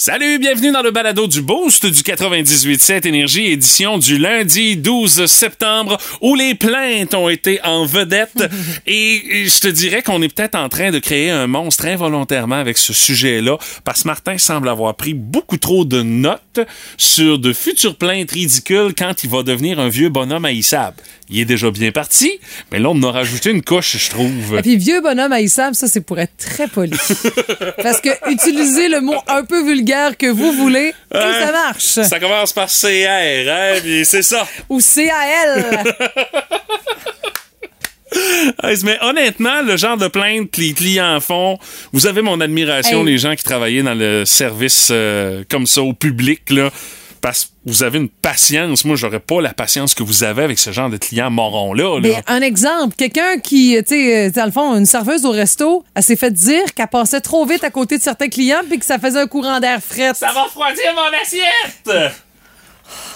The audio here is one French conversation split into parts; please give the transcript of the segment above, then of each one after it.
Salut, bienvenue dans le balado du Boost du 98.7 Énergie, édition du lundi 12 septembre, où les plaintes ont été en vedette. Et je te dirais qu'on est peut-être en train de créer un monstre involontairement avec ce sujet-là, parce que Martin semble avoir pris beaucoup trop de notes sur de futures plaintes ridicules quand il va devenir un vieux bonhomme haïssable. Il est déjà bien parti, mais là, on en a rajouté une couche, je trouve. Et puis, vieux bonhomme haïssable, ça, c'est pour être très poli. Parce que utiliser le mot un peu vulgaire que vous voulez, et ça marche. Ça commence par CR, hein, puis c'est ça. Ou CAL. Mais honnêtement, le genre de plainte que les clients font, vous avez mon admiration, Hey. les gens qui travaillaient dans le service euh, comme ça au public, là, parce que vous avez une patience. Moi, j'aurais pas la patience que vous avez avec ce genre de clients morons-là. là. Mais un exemple, quelqu'un qui, tu sais, euh, dans le fond, une serveuse au resto, elle s'est fait dire qu'elle passait trop vite à côté de certains clients puis que ça faisait un courant d'air frais. Ça va refroidir mon assiette!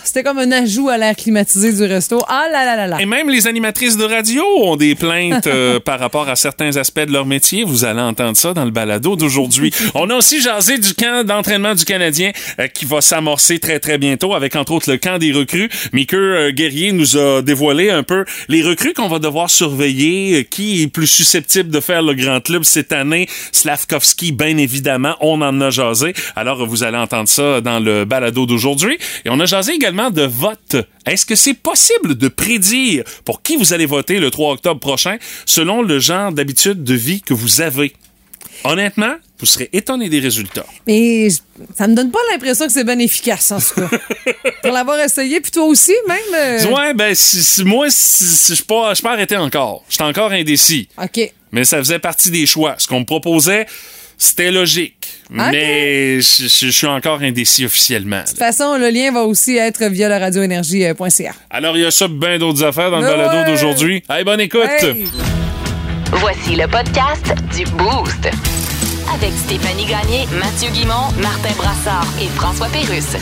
C'était comme un ajout à l'air climatisé du resto. Ah là là là là. Et même les animatrices de radio ont des plaintes euh, par rapport à certains aspects de leur métier. Vous allez entendre ça dans le balado d'aujourd'hui. On a aussi jasé du camp d'entraînement du Canadien euh, qui va s'amorcer très très bientôt avec entre autres le camp des recrues. Mickey euh, Guerrier nous a dévoilé un peu les recrues qu'on va devoir surveiller, qui est plus susceptible de faire le grand club cette année? Slavkovski, bien évidemment, on en a jasé. Alors vous allez entendre ça dans le balado d'aujourd'hui. Et on a jasé également de vote. Est-ce que c'est possible de prédire pour qui vous allez voter le 3 octobre prochain selon le genre d'habitude de vie que vous avez? Honnêtement, vous serez étonné des résultats. Mais ça me donne pas l'impression que c'est bien efficace, en tout cas. Pour l'avoir essayé, puis toi aussi, même. euh, Ouais, ben, si, si- moi, si, je suis pas, pas arrêté encore. Je suis encore indécis. OK. Mais ça faisait partie des choix. Ce qu'on me proposait, c'était logique. Mais je, je- je suis encore indécis officiellement. là. De toute façon, le lien va aussi être via le radioénergie.ca. Alors, il y a ça, bien d'autres affaires dans le Ouais. balado d'aujourd'hui. Hey, bonne écoute! Hey! Voici le podcast du Boost. Avec Stéphanie Gagné, Mathieu Guimont, Martin Brassard et François Pérusse.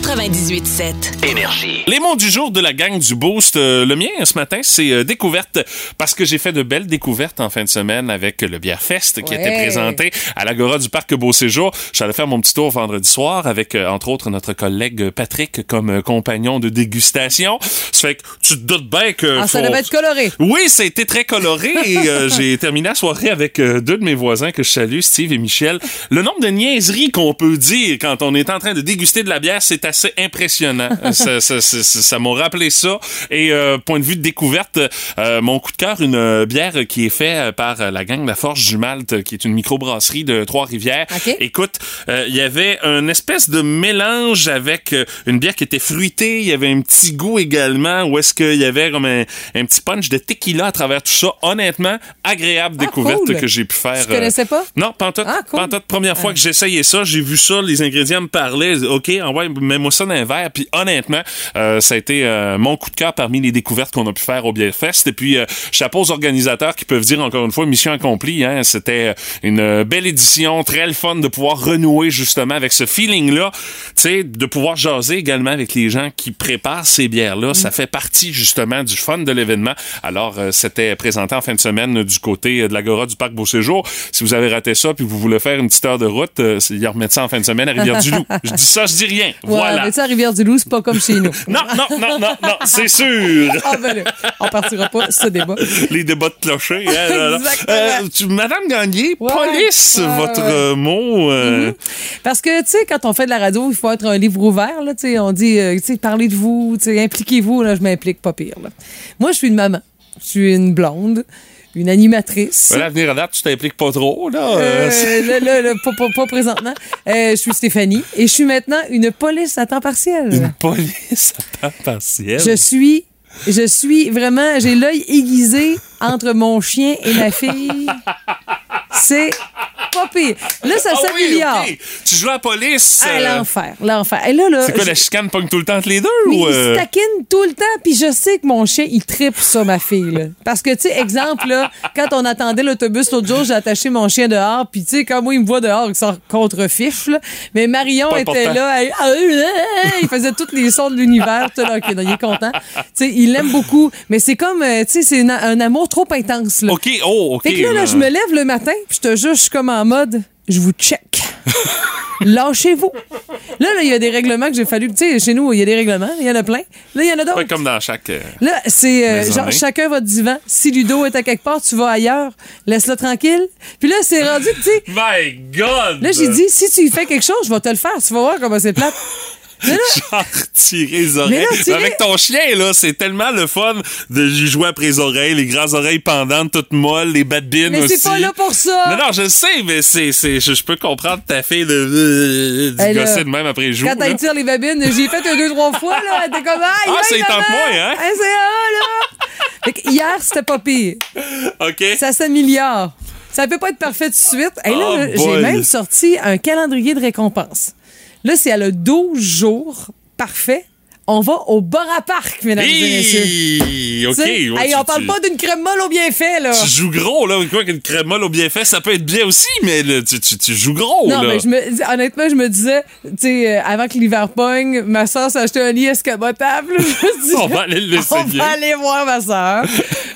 98.7. Énergie. Les mots du jour de la gang du Boost, euh, le mien ce matin, c'est euh, découverte parce que j'ai fait de belles découvertes en fin de semaine avec le Bière Fest qui Ouais. était présenté à l'Agora du Parc Beau Séjour. J'allais faire mon petit tour vendredi soir avec euh, entre autres notre collègue Patrick comme euh, compagnon de dégustation. Ça fait que tu te doutes bien que Ah, ça faut- devait être coloré. oui, ça a été très coloré et euh, j'ai terminé la soirée avec euh, deux de mes voisins que je salue, Steve et Michel. Le nombre de niaiseries qu'on peut dire quand on est en train de déguster de la bière, c'est assez impressionnant. Euh, ça ça- ça- ça- ça m'a rappelé ça. Et euh, point de vue de découverte, euh, mon coup de cœur, une bière qui est faite par la gang de la Forge du Malte, qui est une microbrasserie de Trois-Rivières. Écoute, euh, il y avait un espèce de mélange avec une bière qui était fruitée. Il y avait un petit goût également où est-ce qu'il y avait comme un, un petit punch de tequila à travers tout ça. Honnêtement, agréable Ah, découverte cool. que j'ai pu faire. Tu connaissais pas? Non, tout. Ah, cool. Première fois que j'essayais ça, j'ai vu ça, les ingrédients me parlaient. OK, envoie, mets-moi ça dans un verre. Puis honnêtement, euh, ça a été euh, mon coup de cœur parmi les découvertes qu'on a pu faire au Bière Fest. Et puis, euh, chapeau aux organisateurs qui peuvent dire encore une fois, mission accomplie. Hein, C'était une belle édition, très le fun de pouvoir renouer justement avec ce feeling-là. Tu sais, de pouvoir jaser également avec les gens qui préparent ces bières-là. Ça fait partie justement du fun de l'événement. Alors, c'était présenté en fin de semaine du côté de l'Agora du Parc Beau Séjour. Si vous avez raté ça puis vous voulez faire une petite heure de route, c'est- ils remettent ça en fin de semaine à Rivière-du-Loup. je dis ça, je dis rien. Ouais, voilà. mais à Rivière-du-Loup, c'est pas comme chez nous. Non, non, non, non, non, c'est sûr. Ah, ben là, on partira pas ce débat. Les débats de clocher. hein. Euh, tu- Madame Gagné, Ouais. police, votre euh, mot. euh, Parce que, tu sais, quand on fait de la radio, il faut être un livre ouvert, là, tu sais. On dit, tu sais, parlez de vous, tu sais, impliquez-vous, là, je m'implique pas pire, là. Moi, je suis une maman. Je suis une blonde, une animatrice. Voilà, à venir à date, tu t'impliques pas trop, là. Euh, là, là, là, pas, pas- pas présentement. Euh, je suis Stéphanie et je suis maintenant une police à temps partiel. Une police à temps partiel. Je suis, je suis vraiment, j'ai l'œil aiguisé entre mon chien et ma fille. C'est pas pire. Là, ça Ah oui. Tu joues à la police. Ah, l'enfer, l'enfer. Et là, là, c'est quoi, je- la chicane pogne tout le temps entre les deux? mais ou, il euh, se taquine tout le temps, puis je sais que mon chien, il tripe ça, ma fille. Là. Parce que, tu sais, exemple, là, quand on attendait l'autobus l'autre jour, j'ai attaché mon chien dehors, puis tu sais, quand moi, il me voit dehors, il sort contre-fif, là. Mais Marion Pas était important. là, elle- ah, euh, euh, il faisait tous les sons de l'univers, tout là, ok, non, il est content. Tu sais, il l'aime beaucoup, mais c'est comme, tu sais, c'est un amour trop intense, là. OK, oh, OK. Fait que là, là, je me lève le matin, puis je te jure, je suis comme en mode je vous check. Lâchez-vous. Là, là, il y a des règlements que j'ai fallu. Tu sais, chez nous, il y a des règlements, il y en a plein. Là, il y en a d'autres. Comme dans chaque. euh, Là, c'est euh, genre chacun votre divan. Si Ludo est à quelque part, tu vas ailleurs. Laisse-le tranquille. Puis là, c'est rendu tu sais, My God! là, j'ai dit, si tu y fais quelque chose, je vais te le faire. Tu vas voir comment c'est plate. Genre, tirer les oreilles. Mais là, Avec ton chien, là, c'est tellement le fun de jouer après les oreilles, les grandes oreilles pendantes, toutes molles, les bad bines mais aussi. c'est pas là pour ça. Non, non, je le sais, mais c'est, c'est, je, je peux comprendre ta fille de, là, gosser de même après le jour. Quand elle tire les babines, j'ai fait un deux, trois fois, là. Elle était comme, Ah, aïe, c'est tente moins, hein? Hey, c'est ah, là! Fait que hier, c'était pas pire. OK? Ça s'améliore. Ça peut pas être parfait tout de suite. Et là, Oh là, j'ai même sorti un calendrier de récompense. Là, c'est à le 12 jours. Parfait. On va au bar à parc, mesdames et messieurs. Hi! OK. Tu sais, ouais, hey, tu- on parle tu- pas d'une crème molle au bienfait, là. Tu joues gros, là. Quoi qu'une crème molle au bienfait, ça peut être bien aussi, mais là, tu, joues gros, Non, là. mais je me, honnêtement, je me disais, tu sais, euh, avant que l'hiver pogne, ma soeur s'est acheté un lit escamotable. Je me On va aller On l'essayer. va aller voir ma soeur.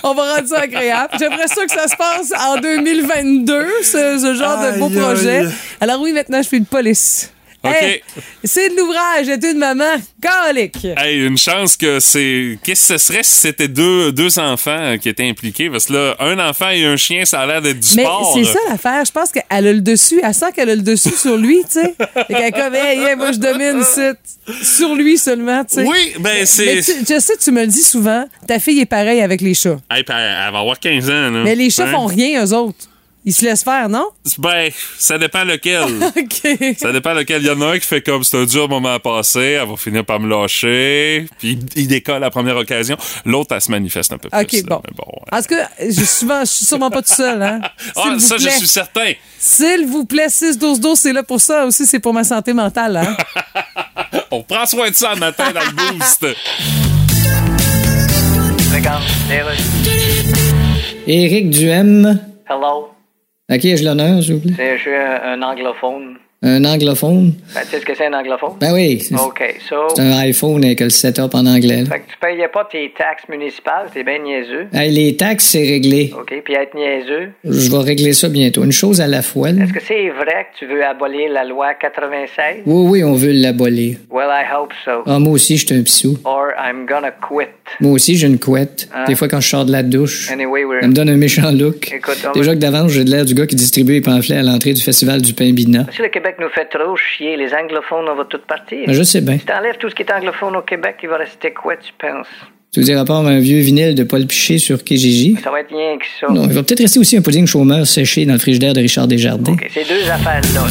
On va rendre ça agréable. J'aimerais ça que ça se passe en 2022, ce, ce genre de beau projet. aïe. Alors oui, maintenant, je suis de police. OK. Hey, c'est de l'ouvrage, j'étais une maman colique. Hey, une chance que c'est. Qu'est-ce que ce serait si c'était deux, deux enfants qui étaient impliqués? Parce que là, un enfant et un chien, ça a l'air d'être du Mais sport. c'est ça l'affaire. Je pense qu'elle a le dessus. Elle sent qu'elle a le dessus sur lui, tu sais. Qu'elle comme, hey, hey, moi, je domine. Sur lui seulement, tu sais. Oui, ben c'est. Je sais, tu me le dis souvent, ta fille est pareille avec les chats. Hey, puis elle elle va avoir 15 ans, là. Mais les chats Hein? font rien, eux autres. Ils se laissent faire, non? Ben, ça dépend lequel. OK. Ça dépend lequel. Il y en a un qui fait comme c'est un dur moment à passer, elle va finir par me lâcher, puis il décolle à la première occasion. L'autre, elle se manifeste un peu plus. OK, bon. bon ouais. En tout cas, je, souvent, je suis sûrement pas tout seul, hein? Ah, ça, je suis certain. S'il vous plaît, 6-12-12, c'est là pour ça aussi, c'est pour ma santé mentale, hein? On prend soin de ça le matin dans le boost. Regarde. Éric Duhem. Hello. À qui ai-je l'honneur, s'il vous plaît? Je suis un, un anglophone. Un anglophone? Ben, tu sais ce que c'est un anglophone? Ben oui, c'est OK, so. c'est un iPhone avec le setup en anglais. là. Fait que tu payais pas tes taxes municipales, t'es bien niaiseux. Hey, les taxes, c'est réglé. OK, puis être niaiseux? Je vais régler ça bientôt. Une chose à la fois. Est-ce que c'est vrai que tu veux abolir la loi 96? Oui, oui, on veut l'abolir. Well, I hope so. Ah, moi aussi, je suis un pissou. Or I'm gonna quit. Moi aussi, j'ai une couette. Ah. Des fois, quand je sors de la douche, Anyway, ça me donne un méchant look. Écoute, Déjà que d'avance, j'ai de l'air du gars qui distribue les pamphlets à l'entrée du festival du pain bina. Si le Québec nous fait trop chier, les anglophones, on va tout partir. Ben, je sais bien. Si t'enlèves tout ce qui est anglophone au Québec, il va rester quoi, tu penses? Tu veux dire, à part un vieux vinyle de Paul Piché sur Kijiji? Ça va être rien que ça. Non, il va peut-être rester aussi un pudding chômeur séché dans le frigidaire de Richard Desjardins. OK, ces deux affaires-là.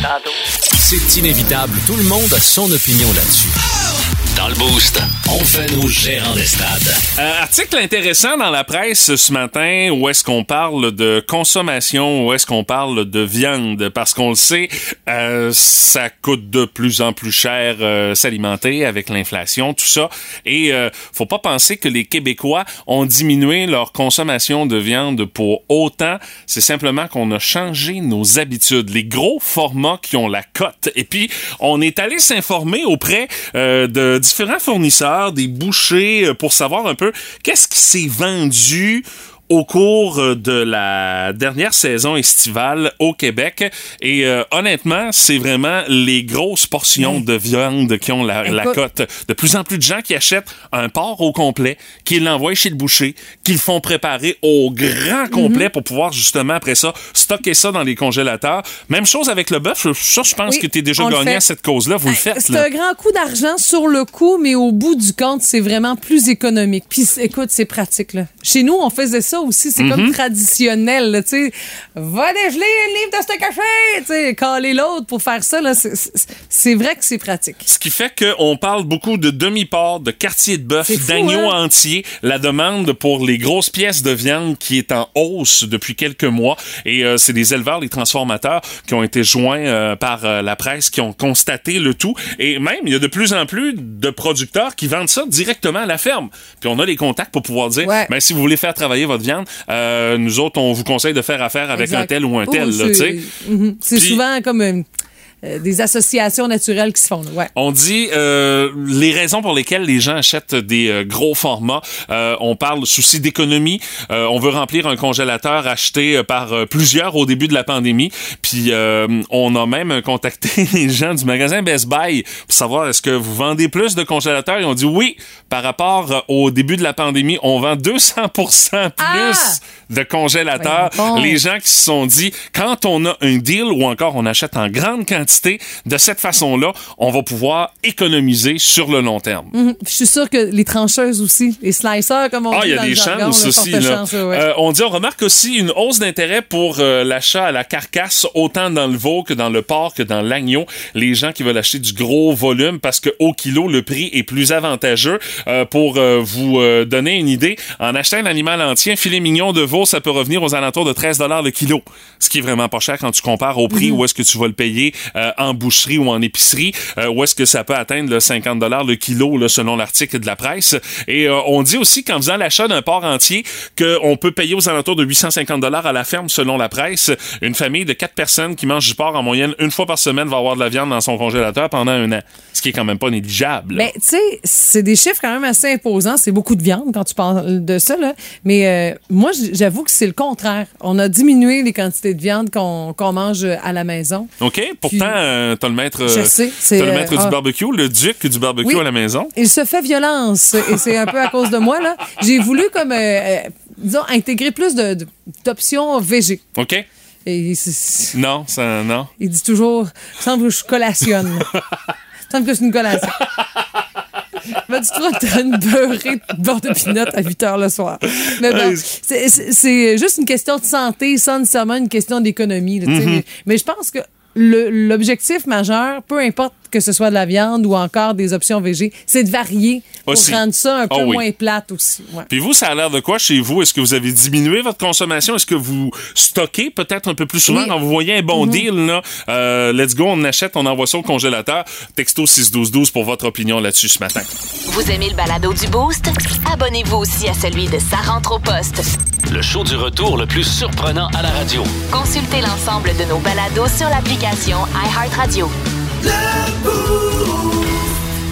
Tantôt. C'est inévitable. Tout le monde a son opinion là-dessus. Dans le boost, on fait nos gérants des stades. Euh, article intéressant dans la presse ce matin où est-ce qu'on parle de consommation, où est-ce qu'on parle de viande, parce qu'on le sait, euh, ça coûte de plus en plus cher euh, s'alimenter avec l'inflation, tout ça. Et euh, faut pas penser que les Québécois ont diminué leur consommation de viande pour autant. C'est simplement qu'on a changé nos habitudes, les gros formats qui ont la cote. Et puis, on est allé s'informer auprès de différents fournisseurs, des bouchers, euh, pour savoir un peu qu'est-ce qui s'est vendu au cours euh, de la dernière saison estivale au Québec. Et euh, honnêtement, c'est vraiment les grosses portions de viande qui ont la, cote. De plus en plus de gens qui achètent un porc au complet, qui l'envoient chez le boucher, qui le font préparer au grand complet Mhm. pour pouvoir justement après ça stocker ça dans les congélateurs. Même chose avec le bœuf. Ça, je pense Oui, que tu es déjà gagné à cette cause-là. Vous le faites. C'est un grand coup d'argent sur le coup, mais au bout du compte, c'est vraiment plus économique. Puis écoute, c'est pratique. Là. Chez nous, on faisait ça aussi. C'est comme traditionnel. là, Tu sais, va dégeler une livre de ce café. Tu sais, caler l'autre pour faire ça. c'est- vrai que c'est pratique. Ce qui fait qu'on parle beaucoup de demi-porc, de quartier de bœuf, d'agneau hein? entier. La demande pour les grosses pièces de viande qui est en hausse depuis quelques mois. Et euh, c'est les éleveurs, les transformateurs qui ont été joints euh, par euh, la presse, qui ont constaté le tout. Et même, il y a de plus en plus de producteurs qui vendent ça directement à la ferme. Puis on a les contacts pour pouvoir dire, Ouais. ben, si vous voulez faire travailler votre viande, euh, nous autres, on vous conseille de faire affaire avec Exact. un tel ou un Oh, tel. là, c'est-. Mhm. Souvent comme. euh, euh, des associations naturelles qui se font. là. Ouais. On dit euh, les raisons pour lesquelles les gens achètent des euh, gros formats. Euh, on parle souci d'économie. Euh, on veut remplir un congélateur acheté par plusieurs au début de la pandémie. Puis euh, on a même contacté les gens du magasin Best Buy pour savoir est-ce que vous vendez plus de congélateurs. Ils ont dit oui. Par rapport au début de la pandémie, on vend 200 plus Ah! de congélateurs. Les gens qui se sont dit quand on a un deal ou encore on achète en grande quantité, de cette façon-là, on va pouvoir économiser sur le long terme. Mhm. Je suis sûre que les trancheuses aussi, les slicers, comme on Ah, dit il y a des chances là, aussi. forte là. chance, ouais. Euh, on dit, on remarque aussi une hausse d'intérêt pour euh, l'achat à la carcasse, autant dans le veau que dans le porc que dans l'agneau. Les gens qui veulent acheter du gros volume parce que au kilo, le prix est plus avantageux. Euh, pour vous donner une idée, en achetant un animal entier, un filet mignon de veau, ça peut revenir aux alentours de 13 le kilo. Ce qui est vraiment pas cher quand tu compares au prix où est-ce que tu vas le payer euh, en boucherie ou en épicerie, euh, où est-ce que ça peut atteindre le 50 le kilo là, selon l'article de la presse. Et euh, on dit aussi qu'en faisant l'achat d'un porc entier, qu'on peut payer aux alentours de 850 à la ferme selon la presse. Une famille de quatre personnes qui mange du porc en moyenne une fois par semaine va avoir de la viande dans son congélateur pendant un an. Ce qui est quand même pas négligeable. Mais tu sais, c'est des chiffres quand même assez imposants. C'est beaucoup de viande quand tu parles de ça. Là. Mais euh, moi, j'avoue que c'est le contraire. On a diminué les quantités de viande qu'on mange à la maison. OK? Pourtant, euh, t'as le maître, Je euh, sais, c'est, t'as le euh, maître ah. du barbecue, le duc du barbecue Oui. à la maison. Il se fait violence et c'est un peu à cause de moi. là. J'ai voulu comme, euh, euh, disons, intégrer plus de- d'options végé. OK? Et Non, ça, non. il dit toujours, il semble que je collationne. il semble que c'est une collation. Va du trop te une beurrée de beurre de pinot à 8 heures le soir. Mais bon, c'est- juste une question de santé, sans nécessairement une question d'économie. tu. Mm-hmm. mais, mais je pense que l'objectif majeur, peu importe que ce soit de la viande ou encore des options végé, c'est de varier pour Aussi. rendre ça un peu Ah oui. moins plate aussi. Ouais. Puis vous, ça a l'air de quoi chez vous? Est-ce que vous avez diminué votre consommation? Est-ce que vous stockez peut-être un peu plus souvent? Oui. Mhm. quand vous voyez un bon deal? Là, Euh, let's go, on achète, on envoie ça au congélateur. Texto 61212 pour votre opinion là-dessus ce matin. Vous aimez le balado du Boost? Abonnez-vous aussi à celui de Sa rentre au poste. Le show du retour le plus surprenant à la radio. Consultez l'ensemble de nos balados sur l'application iHeartRadio. Lebourg.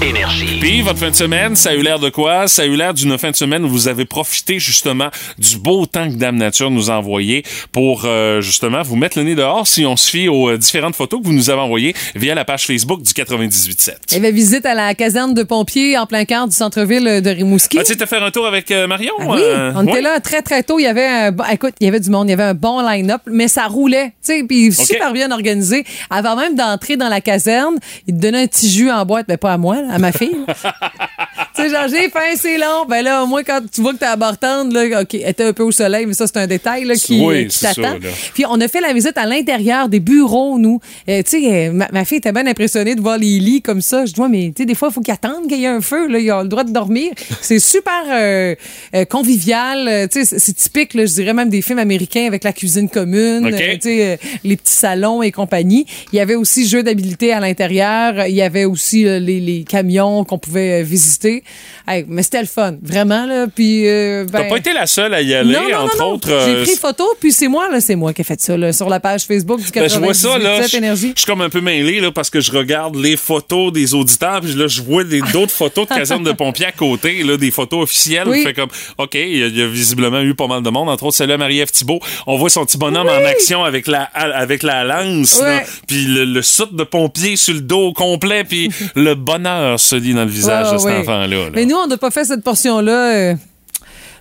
Énergie. Puis votre fin de semaine, ça a eu l'air de quoi? Ça a eu l'air d'une fin de semaine où vous avez profité justement du beau temps que Dame Nature nous a envoyé pour euh, justement vous mettre le nez dehors si on se fie aux euh, différentes photos que vous nous avez envoyées via la page Facebook du 98.7. Il y avait visite à la caserne de pompiers en plein cœur du centre-ville de Rimouski. Ah, tu étais faire un tour avec euh, Marion? Ah oui, euh, on était ouais? là très très tôt. Il y avait un bon- écoute, il y avait du monde, il y avait un bon line-up, mais ça roulait, tu sais, puis super bien organisé. Avant même d'entrer dans la caserne, il te donnait un petit jus en boîte, mais pas à moi, là, à ma fille. tu sais, genre j'ai faim, c'est long. Ben là, au moins quand tu vois que t'es abortante, là, ok, elle était un peu au soleil, mais ça c'est un détail là, qui, Oui, qui c'est t'attend. Puis on a fait la visite à l'intérieur des bureaux, nous. Euh, tu sais, euh, ma, ma fille était bien impressionnée de voir les lits comme ça. Je dis, ouais, mais tu sais, des fois, il faut qu'ils attendent qu'il y ait un feu. Là. Ils ont le droit de dormir. C'est super euh, euh, convivial. Euh, tu sais, c'est- typique, là, je dirais même des films américains avec la cuisine commune, OK. euh, tu sais, euh, les petits salons et compagnie. Il y avait aussi jeux d'habilité à l'intérieur. Il y avait aussi euh, les, les camions qu'on pouvait euh, visiter. Hey, mais c'était le fun, vraiment. Là. Puis, euh, T'as ben, pas été la seule à y aller, non, non, entre non, autres. euh, J'ai pris photo, puis c'est moi, là, c'est moi qui ai fait ça, là, sur la page Facebook du Ben, je vois ça, là. 98.7 Je suis comme un peu mêlé, là, parce que je regarde les photos des auditeurs, puis là, je vois d'autres photos de caserne de pompiers à côté, là, des photos officielles. Oui. Fait comme, OK, il y, a- il y a visiblement eu pas mal de monde, entre autres celle-là, Marie-Ève Thibault. On voit son petit bonhomme en action avec la, avec la lance, puis le, le soute de pompier sur le dos au complet, puis le bonheur se lit dans le visage Ah, de cet oui. Là. Mais nous, on n'a pas fait cette portion-là. euh,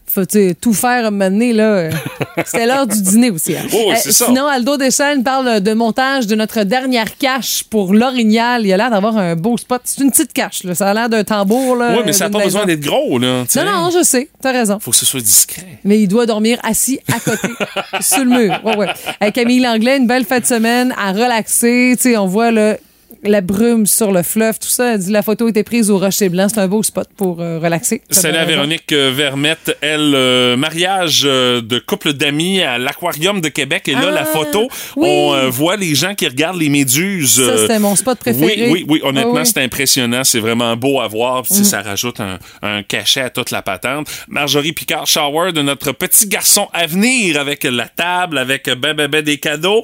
faut tout faire donné, là. C'était l'heure du dîner aussi. hein. Oh, Euh. Sinon, Aldo Deschênes parle de montage de notre dernière cache pour l'Orignal. Il a l'air d'avoir un beau spot. C'est une petite cache, là. Ça a l'air d'un tambour, là. Oui, mais ça n'a pas besoin d'être gros, là. Non, non, je sais. T'as raison. Faut que ce soit discret. Mais il doit dormir assis à côté, sur le mur. Ouais, ouais. Avec Camille Langlais, une belle fin de semaine à relaxer. Tu sais, on voit le la brume sur le fleuve, tout ça. Elle dit la photo était prise au Rocher Blanc. C'est un beau spot pour euh, relaxer. Salut à Véronique euh, Vermette. Elle, euh, mariage euh, de couple d'amis à l'Aquarium de Québec. Et là, Ah, la photo, oui. on voit les gens qui regardent les méduses. Ça, c'était mon spot préféré. Oui, oui, oui. Honnêtement, Ah oui. c'est impressionnant. C'est vraiment beau à voir. Puis, Mhm. Ça rajoute un, un cachet à toute la patente. Marjorie Picard-Shower de notre petit garçon à venir avec la table, avec ben, ben, ben des cadeaux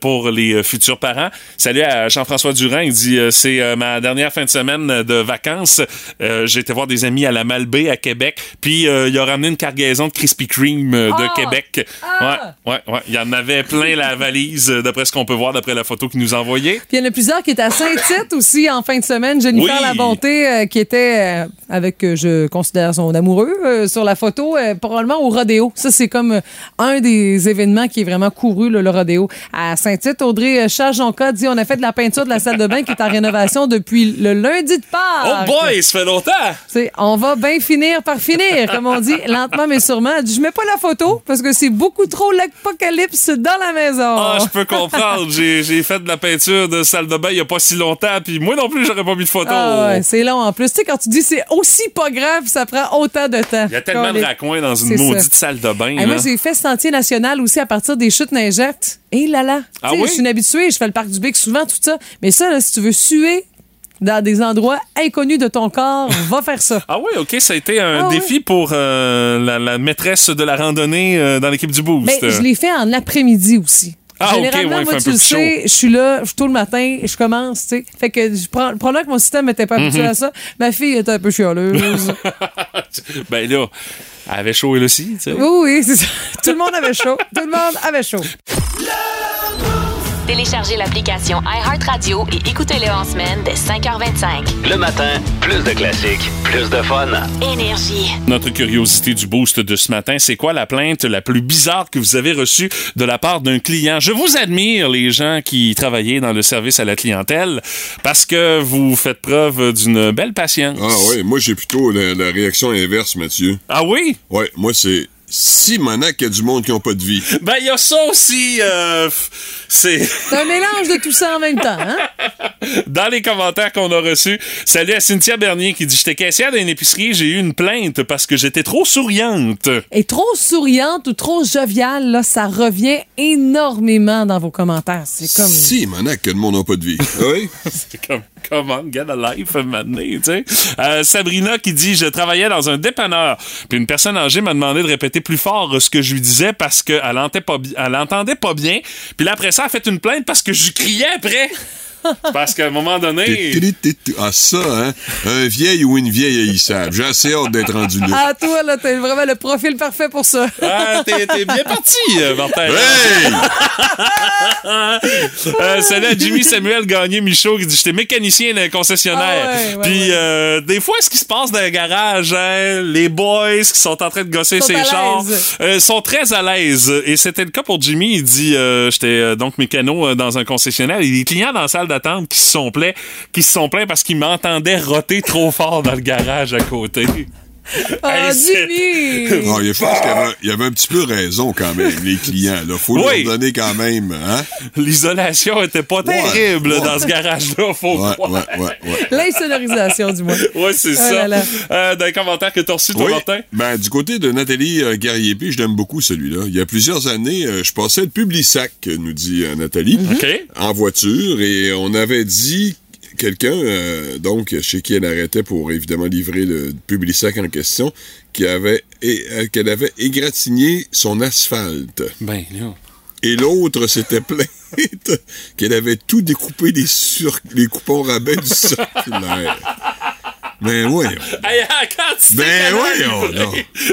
pour les futurs parents. Salut à Jean-François Durand. Il dit euh, c'est euh, ma dernière fin de semaine de vacances. Euh, J'ai été voir des amis à la Malbaie à Québec. Puis il a ramené une cargaison de Krispy Kreme de Ah! Québec. Ah! Ouais, ouais, ouais. Il y en avait plein la valise, d'après ce qu'on peut voir d'après la photo qu'il nous a envoyée. Puis il y en a plusieurs qui étaient à Saint-Tite aussi en fin de semaine. Jennifer Oui. La Bonté, qui était avec, je considère son amoureux, sur la photo, probablement au rodéo. Ça, c'est comme un des événements qui est vraiment couru, là, le rodéo. À Saint-Tite, Audrey Charles-Jonca dit on a fait de la peinture de la salle de bain qui est en rénovation depuis le lundi de Pâques. Oh boy, ça fait longtemps! C'est, on va bien finir par finir, comme on dit, lentement mais sûrement. Je mets pas la photo parce que c'est beaucoup trop l'apocalypse dans la maison. Ah, je peux comprendre. J'ai fait de la peinture de salle de bain il y a pas si longtemps, puis moi non plus, j'aurais pas mis de photo. Ah ouais, c'est long en plus. Tu sais, quand tu dis c'est aussi pas grave, ça prend autant de temps. Il y a tellement de Colin. raccoins dans une ça. maudite salle de bain. Moi, j'ai fait Sentier national aussi à partir des chutes neigettes. Et là là. Ah oui? Je suis une habituée, je fais le parc du Bic souvent, tout ça. Mais ça, là, si tu veux suer dans des endroits inconnus de ton corps, va faire ça. Ah oui, OK, ça a été un Ah oui. défi pour euh, la, la maîtresse de la randonnée euh, dans l'équipe du Boost. Mais je l'ai fait en après-midi aussi. Ah, Généralement, ouais, moi, tu le sais, je suis là, je suis tôt le matin, je commence, tu sais. Fait que je prends, probablement que mon système n'était pas habitué Mhm. à ça. Ma fille était un peu chialeuse. ben là, elle avait chaud elle aussi, tu sais. oui, oui, c'est ça. Tout le monde avait chaud. Tout le monde avait chaud. Téléchargez l'application iHeartRadio et écoutez-le en semaine dès 5h25. Le matin, plus de classiques, plus de fun. Énergie. Notre curiosité du boost de ce matin, c'est quoi la plainte la plus bizarre que vous avez reçue de la part d'un client? Je vous admire, les gens qui travaillez dans le service à la clientèle, parce que vous faites preuve d'une belle patience. Ah oui, moi j'ai plutôt la, la réaction inverse, Mathieu. Ah oui? Ouais, moi c'est Simonac qu'il y a du monde qui n'ont pas de vie. Ben, il y a ça aussi. euh, c'est C'est un mélange de tout ça en même temps, hein? dans les commentaires qu'on a reçus. Salut à Cynthia Bernier qui dit J'étais caissière d'une épicerie, j'ai eu une plainte parce que j'étais trop souriante. Et trop souriante ou trop joviale, là, ça revient énormément dans vos commentaires. C'est comme. Simonac qu'il y a du monde qui n'ont pas de vie. Ah oui? C'est comme, comment, get a life, maintenant, tu sais. Euh, Sabrina qui dit, je travaillais dans un dépanneur, puis une personne âgée m'a demandé de répéter plus fort euh, ce que je lui disais parce qu'elle entendait pas, elle entendait pas bien. Puis après ça, elle a fait une plainte parce que je criais après. Parce qu'à un moment donné... Ah, ça, hein? Un vieil ou une vieille haïssable. J'ai assez hâte d'être rendu là. Ah, toi, là, t'as vraiment le profil parfait pour ça. Ah, t'es t'es bien parti, euh, Martin. Hey! Euh, salut à Jimmy Samuel Gagné Michaud qui dit J'étais mécanicien d'un concessionnaire. Ah ouais, ouais, Puis ouais. euh, des fois, ce qui se passe dans le garage, hein, les boys qui sont en train de gosser Sont ses à chars euh, sont très à l'aise. Et c'était le cas pour Jimmy. Il dit euh, J'étais euh, donc mécano euh, dans un concessionnaire. Et les clients dans la salle qui se sont plaints, qui se sont plaints parce qu'ils m'entendaient roter trop fort dans le garage à côté. Ah, c'est- Jimmy! Ah, je pense qu'il y avait, il y avait un petit peu raison quand même, les clients. Là. Faut Oui. leur donner quand même. Hein? L'isolation était pas terrible ouais. dans ce garage-là, faut Ouais, croire. ouais, ouais, ouais. L'insonorisation, du moins. Ouais, c'est Oh ça. là là. Euh, dans les commentaires que t'as reçus, toi, Oui. Martin? Ben, du côté de Nathalie euh, Guerrier-P, je l'aime beaucoup celui-là. Il y a plusieurs années, euh, je passais le Publisac, nous dit euh, Nathalie, OK. en voiture, et on avait dit quelqu'un, euh, donc chez qui elle arrêtait pour évidemment livrer le Publisac en question, qui avait et, euh, qu'elle avait égratigné son asphalte. Ben, là. Et l'autre s'était plainte qu'elle avait tout découpé des, sur les coupons rabais du circulaire. Ben voyons. Hey, ah, quand Ben voyons.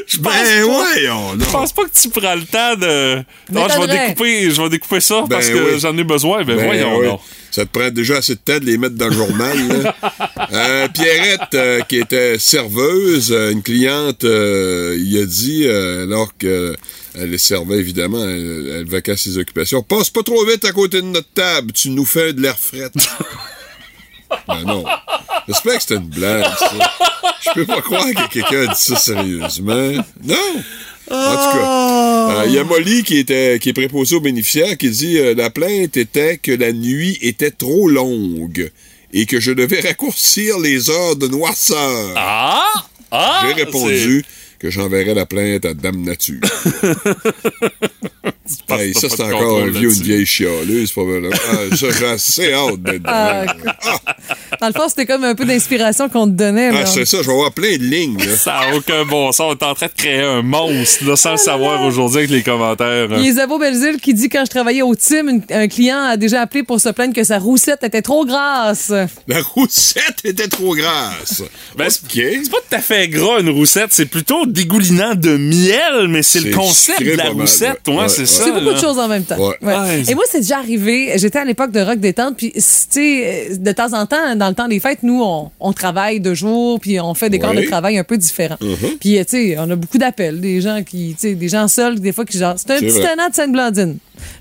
Je pense Ben pas. voyons Je donc. pense pas que tu prends le temps de. Non, je vais découper, je vais découper ça Ben parce que oui. j'en ai besoin. Ben, Ben voyons oui. donc. Ça te prend déjà assez de temps de les mettre dans le journal. là. Euh, Pierrette, euh, qui était serveuse, euh, une cliente, euh, il a dit, euh, alors que elle servait évidemment, elle, elle vaquait à ses occupations, passe pas trop vite à côté de notre table, tu nous fais de l'air fret. ben non. J'espère que c'était une blague, ça. Je peux pas croire que quelqu'un a dit ça sérieusement. Non! En tout cas, euh, il y a Molly qui, était, qui est préposée aux bénéficiaires qui dit euh, La plainte était que la nuit était trop longue et que je devais raccourcir les heures de noirceur. Ah! Ah! J'ai répondu que j'enverrais la plainte à Dame Nature. Hey, ça, c'est encore un vieux, une vieille chialeuse, pas mal. Ah, ça, j'ai assez hâte d'être Ah. Dans le fond, c'était comme un peu d'inspiration qu'on te donnait. Ah, c'est ça, je vais avoir plein de lignes. Là. Ça n'a aucun bon sens. On est en train de créer un monstre, là, sans le savoir aujourd'hui avec les commentaires. Il y a Isabeau Belzile qui dit quand je travaillais au team, une- un client a déjà appelé pour se plaindre que sa roussette était trop grasse. La roussette était trop grasse. Ben, OK. C'est pas tout à fait gras, une roussette. C'est plutôt dégoulinant de miel, mais c'est le concept de la mal, roussette. ouais. Ouais, Ouais, c'est ouais. C'est beaucoup là. de choses en même temps. Ouais. Ouais. Ouais. Et moi, c'est déjà arrivé. J'étais à l'époque de Rock Détente, puis, tu sais, euh, de temps en temps, dans le temps des fêtes, nous, on, on travaille de jour, puis on fait des corps de travail un peu différents. Puis, euh, tu sais, on a beaucoup d'appels, des gens qui, tu sais, des gens seuls, des fois, qui genre, c'est un petit vrai. tenant de Sainte-Blandine.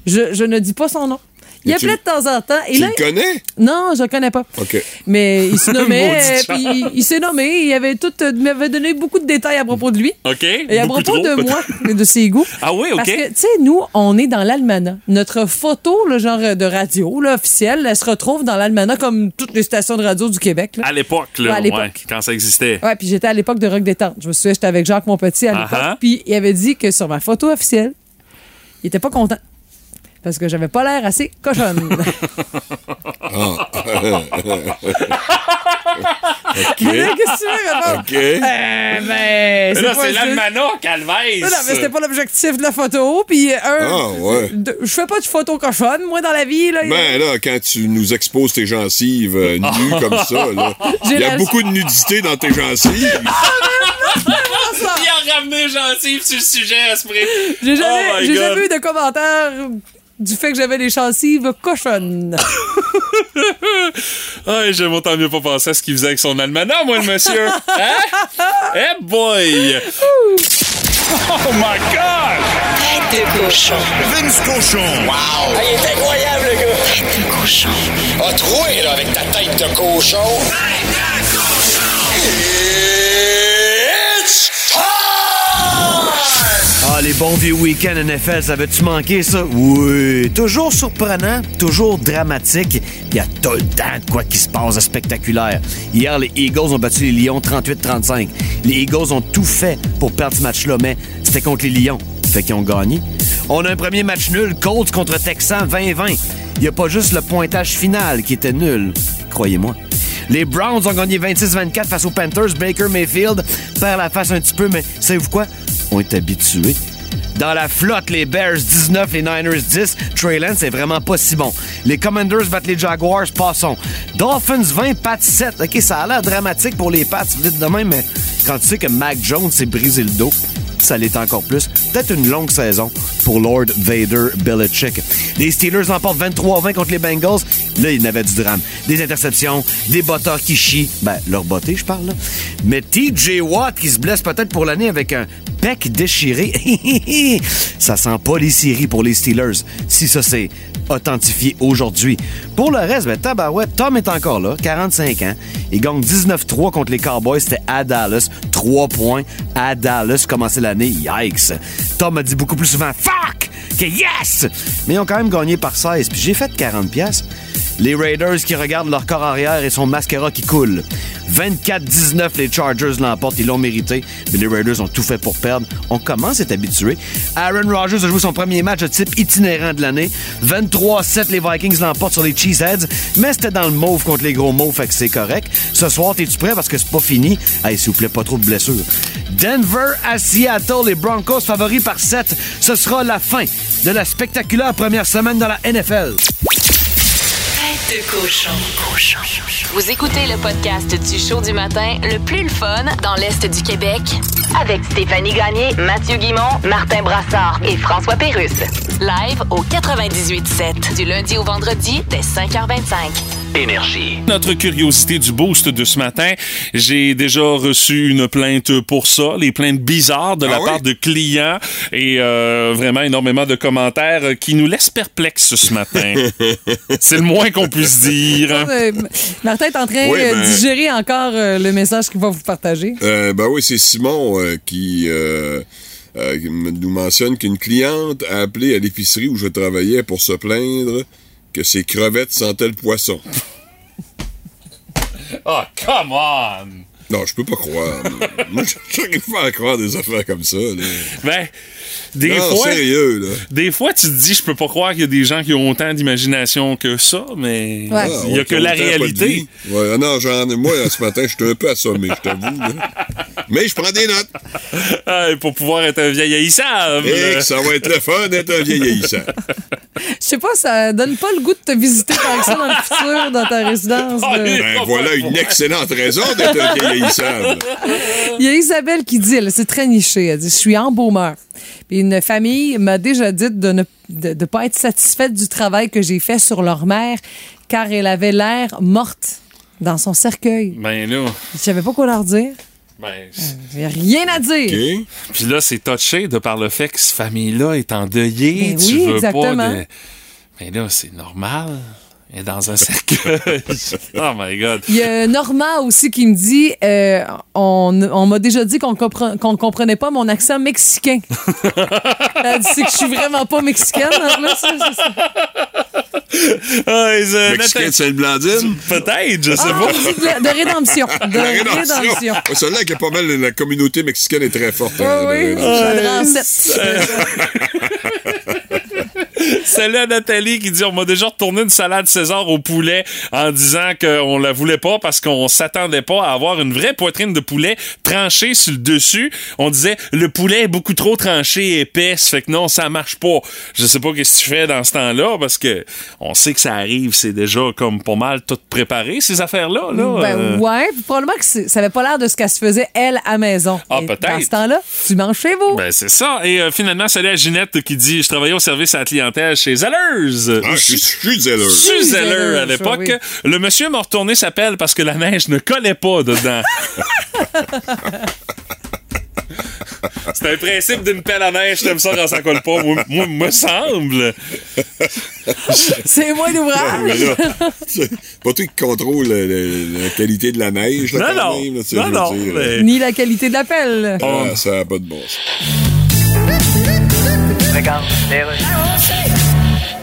Je, je ne dis pas son nom. Il appelait de temps en temps. Et Tu là, le connais? non, je le connais pas. OK. Mais il se nommait, euh, puis il, il s'est nommé, il avait tout, euh, m'avait donné beaucoup de détails à propos de lui. OK. Et à Beaucoup propos trop, de moi et de ses goûts. Ah oui, OK. Parce que, tu sais, nous, on est dans l'almanach. Notre photo, le genre de radio, là, officielle, elle se retrouve dans l'almanach comme toutes les stations de radio du Québec. là. À l'époque, là, Ouais, à l'époque. ouais, quand ça existait. Ouais, puis j'étais à l'époque de Rock Détente. Je me souviens, j'étais avec Jacques Monpetit à l'époque. Ah ah. Puis il avait dit que sur ma photo officielle, il était pas content. Parce que j'avais pas l'air assez cochonne. OK. Qu'est-ce que tu veux? OK. Ben, Mais c'est là, c'est l'almanach, Calvez. Non, non, mais c'était pas l'objectif de la photo. Puis, un, Ah, ouais. je fais pas de photo cochonne, moi, dans la vie. Là, Ben là, quand tu nous exposes tes gencives euh, nues comme ça, là, J'ai il y a la- beaucoup de nudité dans tes gencives. Il a ramené gentil sur le sujet, Esprit. J'ai jamais, Oh my j'ai God. jamais eu de commentaire du fait que j'avais des gencives cochonnes. Ah, j'aime autant mieux pas penser à ce qu'il faisait avec son almanach, moi, le monsieur. Hein? Eh boy! Oh my God! Tête de cochon. Vince Cochon. Wow! Ah, il est incroyable, le gars! Tête de cochon. A troué, là, avec ta tête de cochon. Ah, les bons vieux week-ends NFL, ça avait-tu manqué, ça? Oui. Toujours surprenant, toujours dramatique. Il y a tout le temps de quoi qui se passe de spectaculaire. Hier, les Eagles ont battu les Lions 38-35. Les Eagles ont tout fait pour perdre ce match-là, mais c'était contre les Lions. Fait qu'ils ont gagné. On a un premier match nul, Colts contre Texans 20-20. Il n'y a pas juste le pointage final qui était nul, croyez-moi. Les Browns ont gagné 26-24 face aux Panthers. Baker Mayfield perd la face un petit peu, mais savez-vous quoi? On est habitués. Dans la flotte, les Bears 19, les Niners 10. Trey Lance est vraiment pas si bon. Les Commanders battent les Jaguars, passons. Dolphins 20, Pats 7. OK, ça a l'air dramatique pour les Pats, vite de même, mais quand tu sais que Mac Jones s'est brisé le dos, ça l'est encore plus. Peut-être une longue saison pour Lord Vader Belichick. Les Steelers emportent 23-20 contre les Bengals. Là, il y avait du drame. Des interceptions, des botteurs qui chient. Ben, leur botté, je parle. Mais TJ Watt qui se blesse peut-être pour l'année avec un pec déchiré. ça sent pas les séries pour les Steelers. Si ça, c'est authentifié aujourd'hui. Pour le reste, ben, tabarouette, Tom est encore là, 45 ans. Il gagne 19-3 contre les Cowboys. C'était à Dallas. 3 points à Dallas. Commencer l'année. Yikes. Tom a dit beaucoup plus souvent fuck que yes! Mais ils ont quand même gagné par 16. Puis j'ai fait 40 pièces. Les Raiders qui regardent leur corps arrière et son mascara qui coule. 24-19, les Chargers l'emportent. Ils l'ont mérité. Mais les Raiders ont tout fait pour perdre. On commence à être habitué. Aaron Rodgers a joué son premier match de type itinérant de l'année. 23-7, les Vikings l'emportent sur les Cheeseheads. Mais c'était dans le mauve contre les gros mauves, fait que c'est correct. Ce soir, t'es-tu prêt? Parce que c'est pas fini. Hey, s'il vous plaît, pas trop de blessures. Denver à Seattle, les Broncos favoris par 7. Ce sera la fin de la spectaculaire première semaine dans la NFL. De cochon. Vous écoutez le podcast du show du matin le plus le fun dans l'Est du Québec avec Stéphanie Gagné, Mathieu Guimont, Martin Brassard et François Pérusse. Live au 98.7 du lundi au vendredi dès 5h25. Énergie. Notre curiosité du boost de ce matin, j'ai déjà reçu une plainte pour ça, les plaintes bizarres de la Ah oui? part de clients et euh, vraiment énormément de commentaires qui nous laissent perplexes ce matin. C'est le moins qu'on puisse dire. Euh, Martin est en train Oui, euh, ben- de digérer encore euh, le message qu'il va vous partager. Euh, ben oui, c'est Simon euh, qui euh, euh, nous mentionne qu'une cliente a appelé à l'épicerie où je travaillais pour se plaindre que ses crevettes sentaient le poisson. Oh, come on! Non, je peux pas croire. Moi, j'arrive pas à croire des affaires comme ça. Là. Ben, des non, fois. sérieux, là. Des fois, tu te dis, je peux pas croire qu'il y a des gens qui ont autant d'imagination que ça, mais Ouais. il y a Ah, que la réalité. Ouais, ah non, j'en moi, ce matin, j'étais un peu assommé, je t'avoue. Mais je prends des notes. Ah, pour pouvoir être un vieil haïssable. Et que ça va être le fun d'être un vieillissant. Je sais pas, ça donne pas le goût de te visiter tant que ça dans le futur, dans ta résidence. Ah. Ben, voilà une excellente raison d'être un vieillissable. Il y a Isabelle qui dit, c'est très niché, elle dit, je suis embaumeur. Puis une famille m'a déjà dit de ne de, de pas être satisfaite du travail que j'ai fait sur leur mère, car elle avait l'air morte dans son cercueil. Ben là, Je savais pas quoi leur dire. ben, J'ai rien à dire. OK? puis là, c'est touché de par le fait que cette famille-là est endeuillée. Ben tu oui, veux exactement. pas de... Mais là, c'est normal. Est dans un cercueil. oh my God. Il y a Norma aussi qui me dit euh, on, on m'a déjà dit qu'on compre- qu'on comprenait pas mon accent mexicain. Elle dit c'est que je suis vraiment pas mexicaine. en plus, ça, c'est ça. Ah, euh, Mexicain de Sainte-Blandine? Peut-être, je sais Ah, pas. de, de rédemption. De rédemption. rédemption. Ouais, Celle-là, qui est pas mal, la communauté mexicaine est très forte. Oui, hein, la oui, rédemption. ça le C'est là Nathalie qui dit on m'a déjà retourné une salade César au poulet en disant qu'on la voulait pas parce qu'on s'attendait pas à avoir une vraie poitrine de poulet tranchée sur le dessus. On disait le poulet est beaucoup trop tranché et épaisse, fait que non, ça marche pas. Je sais pas qu'est-ce que tu fais dans ce temps-là parce que on sait que ça arrive, c'est déjà comme pas mal tout préparé ces affaires-là. Là. Ben Euh, ouais, probablement que ça avait pas l'air de ce qu'elle se faisait, elle, à maison. Ah, peut-être. Dans ce temps-là, tu manges chez vous. Ben, c'est ça. Et euh, finalement, salut à Ginette qui dit Je travaillais au service à la clientèle chez Zellers. Ah, je suis- zéleux. Je suis à l'époque. oui. Le monsieur m'a retourné sa pelle parce que la neige ne collait pas dedans. C'est un principe d'une pelle à neige, t'aimes ça quand ça colle pas. Moi, moi, me semble. C'est moi l'ouvrage. c'est pas toi qui contrôle la, la- la qualité de la neige. Là, Non, quand non. même, là, mais- Ni la qualité de l'appel. Ah, ça n'a pas de bon sens. Regarde, les rues.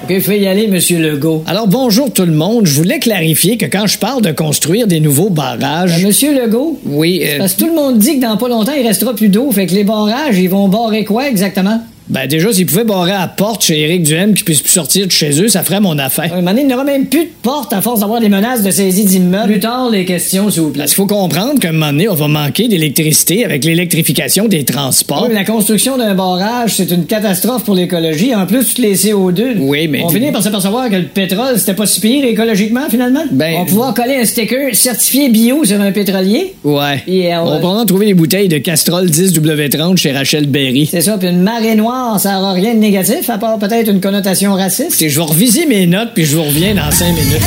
OK, y aller, Monsieur Legault. Alors, bonjour tout le monde. Je voulais clarifier que quand je parle de construire des nouveaux barrages... Euh, Monsieur Legault? oui, euh, Parce que tout le monde dit que dans pas longtemps, il restera plus d'eau. Fait que les barrages, ils vont barrer quoi exactement? Ben déjà, s'ils pouvaient barrer à la porte chez Éric Duhem qui puisse plus sortir de chez eux, ça ferait mon affaire. Un moment donné, il n'y aura même plus de porte à force d'avoir des menaces de saisie d'immeubles. Plus tard, les questions, s'il vous plaît. Parce qu'il faut comprendre qu'à un moment donné, on va manquer d'électricité avec l'électrification des transports. Oui, mais la construction d'un barrage, c'est une catastrophe pour l'écologie. En plus, toutes les CO2. Oui, mais- On finit par s'apercevoir que le pétrole, c'était pas si pire écologiquement, finalement. Ben- On va pouvoir coller un sticker certifié bio sur un pétrolier. Ouais. Puis, euh, on va probablement trouver des bouteilles de Castrol 10W30 chez Rachel Berry. C'est ça, puis une marée noire, ça aura rien de négatif, à part peut-être une connotation raciste. Écoutez, je vais reviser mes notes puis je vous reviens dans cinq minutes.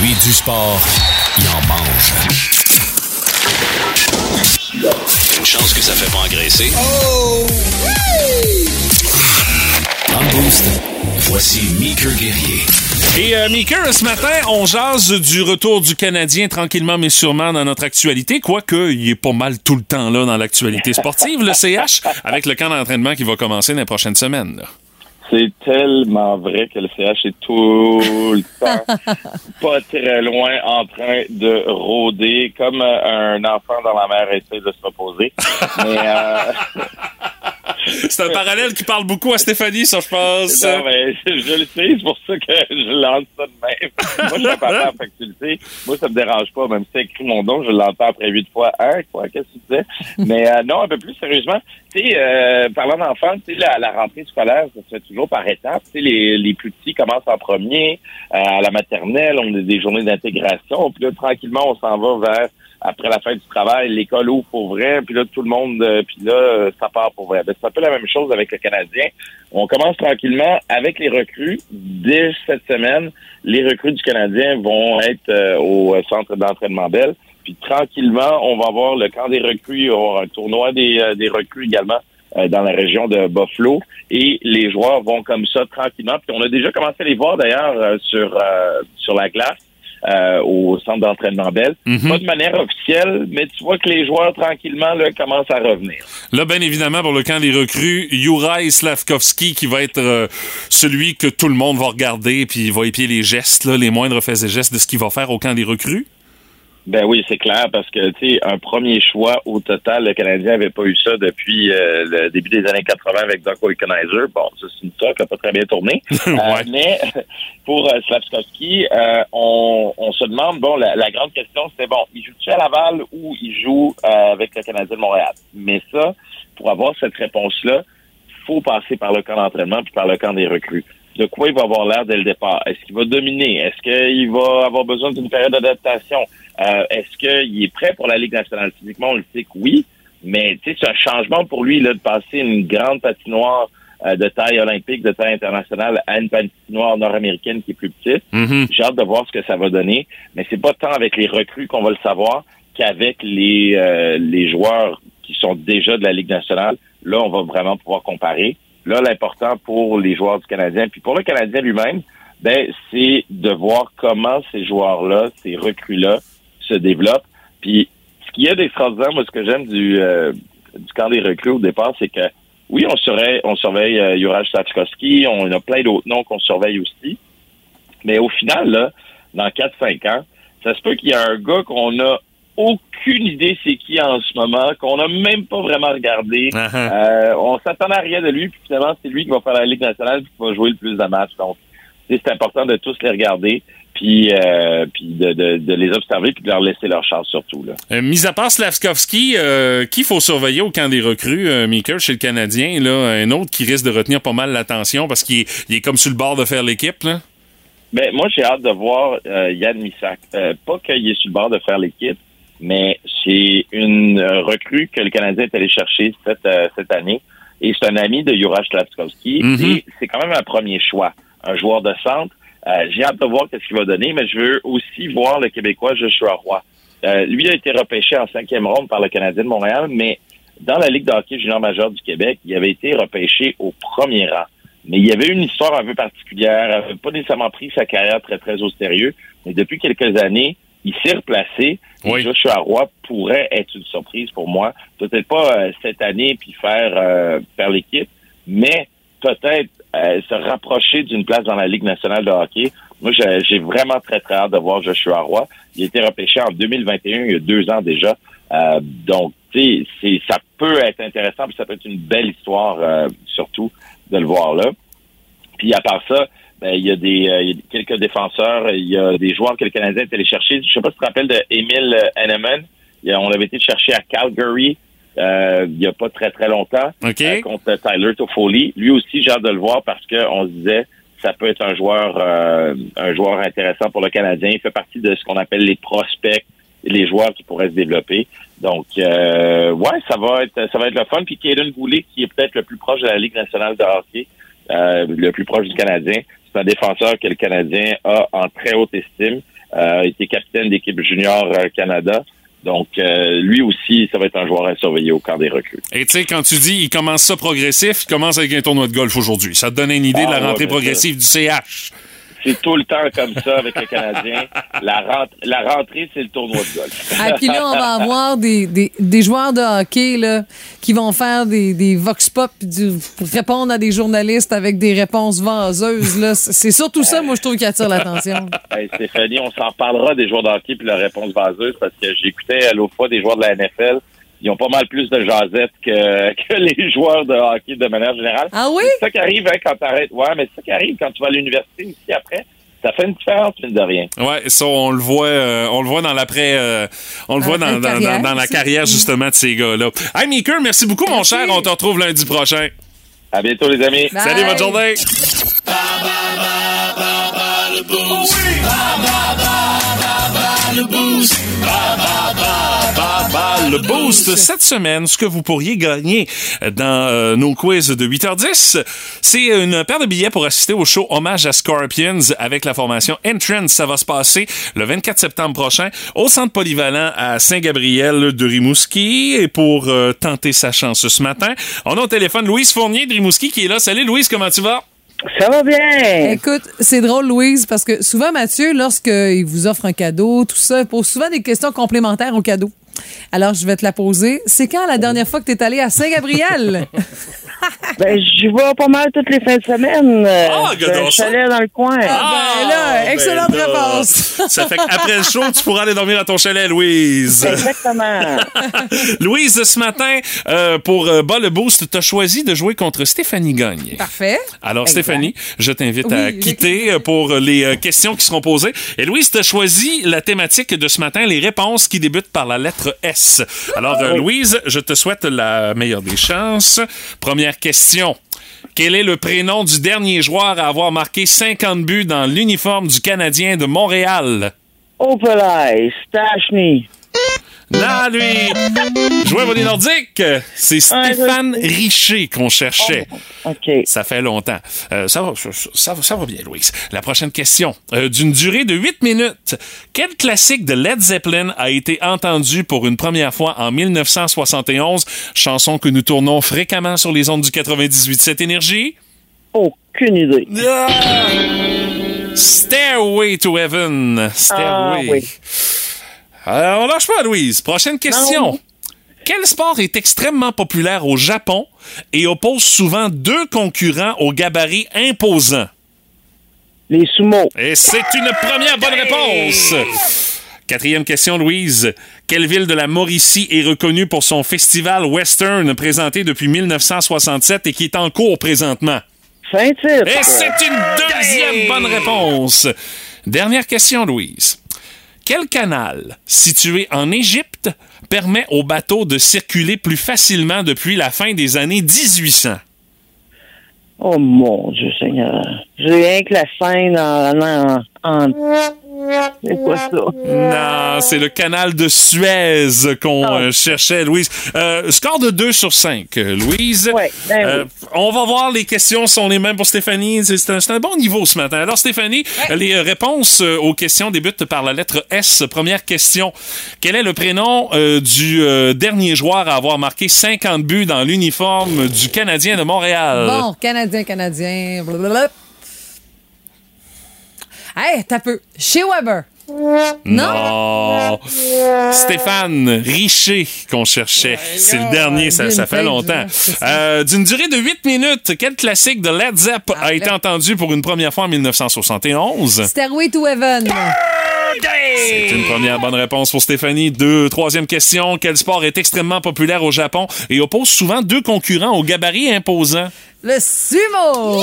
Lui du sport, il en mange. Une chance que ça fait pas engraisser. Dans le boost, voici Meeker Guerrier. Et euh, Meeker, ce matin, on jase du retour du Canadien tranquillement mais sûrement dans notre actualité, quoique il est pas mal tout le temps là dans l'actualité sportive, le CH, avec le camp d'entraînement qui va commencer dans les prochaines semaines. là. C'est tellement vrai que le CH est tout le temps pas très loin en train de rôder comme euh, un enfant dans la mer essaie de se reposer. Mais euh, C'est un parallèle qui parle beaucoup à Stéphanie, ça, je pense. non, mais je, le sais, c'est pour ça que je lance ça de même. Moi, je suis papa, fait que tu le sais. Moi, ça me dérange pas. Même si écrit mon nom, je l'entends après huit fois. Hein, quoi, qu'est-ce que tu disais? Mais euh, non, un peu plus sérieusement, tu sais, euh, parlant d'enfants, tu sais, la, la rentrée scolaire, ça se fait toujours par étapes. Tu sais, les, les plus petits commencent en premier, euh, à la maternelle, on a des journées d'intégration, puis là, tranquillement, on s'en va vers après la fin du travail, l'école ouvre pour vrai, puis là, tout le monde, euh, puis là, euh, ça part pour vrai. Ben, c'est un peu la même chose avec le Canadien. On commence tranquillement avec les recrues. Dès cette semaine, les recrues du Canadien vont être euh, au centre d'entraînement Bell. Puis tranquillement, on va avoir le camp des recrues, aura un tournoi des, euh, des recrues également euh, dans la région de Buffalo. Et les joueurs vont comme ça tranquillement. Puis on a déjà commencé à les voir d'ailleurs sur, sur la glace. Euh, au centre d'entraînement Bell. Mhm. Pas de manière officielle, mais tu vois que les joueurs, tranquillement, là, commencent à revenir. Là, bien évidemment, pour le camp des recrues, Juraj Slavkovski qui va être euh, celui que tout le monde va regarder puis il va épier les gestes, là, les moindres faits et gestes de ce qu'il va faire au camp des recrues. Ben oui, c'est clair, parce que, tu sais, un premier choix, au total, le Canadien avait pas eu ça depuis euh, le début des années 80 avec Doc Organizer. Bon, ça, c'est une histoire qui a pas très bien tourné. Euh, mais pour euh, euh, on, on se demande, bon, la, la grande question, c'est, bon, il joue-tu à Laval ou il joue euh, avec le Canadien de Montréal? Mais ça, pour avoir cette réponse-là, il faut passer par le camp d'entraînement puis par le camp des recrues. De quoi il va avoir l'air dès le départ? Est-ce qu'il va dominer? Est-ce qu'il va avoir besoin d'une période d'adaptation? Euh, Est-ce qu'il est prêt pour la Ligue nationale? Physiquement, on le sait que oui, mais tu sais, c'est un changement pour lui là, de passer une grande patinoire euh, de taille olympique, de taille internationale, à une patinoire nord-américaine qui est plus petite. Mhm. J'ai hâte de voir ce que ça va donner, mais c'est pas tant avec les recrues qu'on va le savoir qu'avec les, euh, les joueurs qui sont déjà de la Ligue nationale. Là, on va vraiment pouvoir comparer. Là, l'important pour les joueurs du Canadien, puis pour le Canadien lui-même, ben, c'est de voir comment ces joueurs-là, ces recrues-là, se développent. Puis, ce qu'il y a d'extraordinaire, moi, ce que j'aime du, euh, du camp des recrues au départ, c'est que, oui, on surveille, on surveille euh, Juraj Slavkovski, on a plein d'autres noms qu'on surveille aussi. Mais au final, là, dans 4-5 ans, ça se peut qu'il y ait un gars qu'on a aucune idée c'est qui en ce moment, qu'on n'a même pas vraiment regardé. Euh, on s'attendait à rien de lui, puis finalement, c'est lui qui va faire la Ligue nationale puis qui va jouer le plus de matchs. Donc, c'est important de tous les regarder, puis, euh, puis de, de, de les observer, puis de leur laisser leur chance surtout. Là. Euh, mis à part Slavskovski, euh, qui faut surveiller au camp des recrues, Meeker, chez le Canadien, là, un autre qui risque de retenir pas mal l'attention parce qu'il est, il est comme sur le bord de faire l'équipe, là? Ben, moi, j'ai hâte de voir Yann Missak. Pas qu'il est sur le bord de faire l'équipe, mais c'est une euh, recrue que le Canadien est allé chercher cette, euh, cette année. Et c'est un ami de Juraj Slavskovski. Mhm. Et c'est quand même un premier choix. Un joueur de centre. Euh, j'ai hâte de voir qu'est-ce qu'il va donner, mais je veux aussi voir le Québécois Joshua Roy. Euh, lui a été repêché en cinquième ronde par le Canadien de Montréal, mais dans la Ligue de hockey junior majeur du Québec, il avait été repêché au premier rang. Mais il y avait une histoire un peu particulière, il avait pas nécessairement pris sa carrière très, très au sérieux. Mais depuis quelques années, il s'est replacé. Et Joshua Roy pourrait être une surprise pour moi. Peut-être pas euh, cette année puis faire, euh, faire l'équipe, mais peut-être euh, se rapprocher d'une place dans la Ligue nationale de hockey. Moi, j'ai vraiment très, très hâte de voir Joshua Roy. Il a été repêché en 2021, il y a deux ans déjà. Donc, tu sais, c'est- ça peut être intéressant, puis ça peut être une belle histoire, surtout, de le voir là. Puis à part ça, ben, il y a des euh, il y a quelques défenseurs, il y a des joueurs que le Canadien est allé chercher. Je sais pas si tu te rappelles de Emile y a- On l'avait été chercher à Calgary euh, il y a pas très très longtemps euh, contre Tyler Toffoli. Lui aussi, j'ai hâte de le voir parce que on se disait ça peut être un joueur euh, un joueur intéressant pour le Canadien. Il fait partie de ce qu'on appelle les prospects, les joueurs qui pourraient se développer. Donc euh, ouais, ça va être ça va être le fun. Puis Kaden Goulet, qui est peut-être le plus proche de la Ligue nationale de hockey, euh, le plus proche du Canadien. C'est un défenseur que le Canadien a en très haute estime. Euh, a été capitaine d'équipe junior euh, Canada. Donc, euh, lui aussi, ça va être un joueur à surveiller au camp des recrues. Et tu sais, quand tu dis il commence ça progressif, il commence avec un tournoi de golf aujourd'hui. Ça te donne une idée de Ah, la rentrée progressive du CH. C'est tout le temps comme ça avec le Canadien. La, rent- la rentrée, c'est le tournoi de golf. Ah, puis là, on va avoir des, des, des joueurs de hockey là, qui vont faire des, des vox pop du- pour répondre à des journalistes avec des réponses vaseuses. là. C'est surtout ça, moi, je trouve, qui attire l'attention. Hey, Stéphanie, on s'en parlera des joueurs de hockey puis leur réponse vaseuse parce que j'écoutais à l'autre fois des joueurs de la NFL. Ils ont pas mal plus de jasette que, que les joueurs de hockey de manière générale. Ah oui? C'est ça qui arrive hein, quand t'arrêtes. Ouais, mais c'est ça qui arrive quand tu vas à l'université aussi après. Ça fait une différence, mine de rien. Ouais, ça on le voit, euh, on le voit dans l'après, euh, on le voit dans, dans, dans- carrière dans la carrière justement de ces gars-là. Hey Meeker, merci beaucoup mon cher, on te retrouve lundi prochain. À bientôt les amis. Salut, bonne journée. le boost. Le boost cette semaine, ce que vous pourriez gagner dans euh, nos quiz de 8h10, c'est une paire de billets pour assister au show Hommage à Scorpions avec la formation Entrance. Ça va se passer le 24 septembre prochain au centre polyvalent à Saint-Gabriel de Rimouski. Et pour euh, tenter sa chance ce matin, on a au téléphone Louise Fournier de Rimouski qui est là. Salut Louise, comment tu vas? Ça va bien. Écoute, c'est drôle, Louise, parce que souvent, Mathieu, lorsqu'il vous offre un cadeau, tout ça, il pose souvent des questions complémentaires au cadeau. Alors, je vais te la poser. C'est quand la dernière fois que tu es allé à Saint-Gabriel? Ben, je vais pas mal toutes les fins de semaine. Euh, Ah, ça. chalet dans le coin. Ah, ben là, excellente ben là. réponse. Ça fait qu'après le show, tu pourras aller dormir à ton chalet, Louise. Exactement. Louise, ce matin, euh, pour euh, Bas le Boost, tu as choisi de jouer contre Stéphanie Gagne. Parfait. Alors, Exact. Stéphanie, je t'invite à quitter pour les euh, questions qui seront posées. Et Louise, tu as choisi la thématique de ce matin, les réponses qui débutent par la lettre S. Alors, euh, Louise, je te souhaite la meilleure des chances. Première question. Quel est le prénom du dernier joueur à avoir marqué 50 buts dans l'uniforme du Canadien de Montréal? Opelay, Stachny. Non, lui! Joueur volley nordique! C'est Stéphane Richer qu'on cherchait. OK. Ça fait longtemps. Euh, ça, va, ça, ça va- ça va bien, Louise. La prochaine question. Euh, D'une durée de 8 minutes, quel classique de Led Zeppelin a été entendu pour une première fois en 1971? Chanson que nous tournons fréquemment sur les ondes du 98.7 Énergie? Aucune idée. Ah! Stairway to Heaven. Stairway. Ah, oui. Euh, on lâche pas, Louise. Prochaine question. Non. Quel sport est extrêmement populaire au Japon et oppose souvent deux concurrents au gabarit imposant? Les sumo. Et c'est une première bonne réponse. Quatrième question, Louise. Quelle ville de la Mauricie est reconnue pour son festival western présenté depuis 1967 et qui est en cours présentement? Saint-Tite. Et c'est une deuxième bonne réponse. Dernière question, Louise. Quel canal, situé en Égypte, permet aux bateaux de circuler plus facilement depuis la fin des années 1800? Oh mon Dieu Seigneur. J'ai rien que la scène en... en, en- C'est quoi ça? Non, c'est le canal de Suez qu'on euh, cherchait, Louise. Euh, score de 2 sur 5, euh, Louise. ben Euh, on va voir, les questions sont les mêmes pour Stéphanie. C'est un, bon niveau ce matin. Alors, Stéphanie, les réponses aux questions débutent par la lettre S. Première question. Quel est le prénom euh, du euh, dernier joueur à avoir marqué 50 buts dans l'uniforme du Canadien de Montréal? Bon, Canadien, Canadien. blablabla. Hey, t'as peu. Chez Weber. Non. Stéphane Richer qu'on cherchait. C'est le dernier, ça, ça fait longtemps. Euh, D'une durée de 8 minutes, quel classique de Led Zepp a été entendu pour une première fois en 1971? Stairway to Heaven. C'est une première bonne réponse pour Stéphanie. Deux, troisième question. Quel sport est extrêmement populaire au Japon et oppose souvent deux concurrents au gabarit imposant? Le sumo.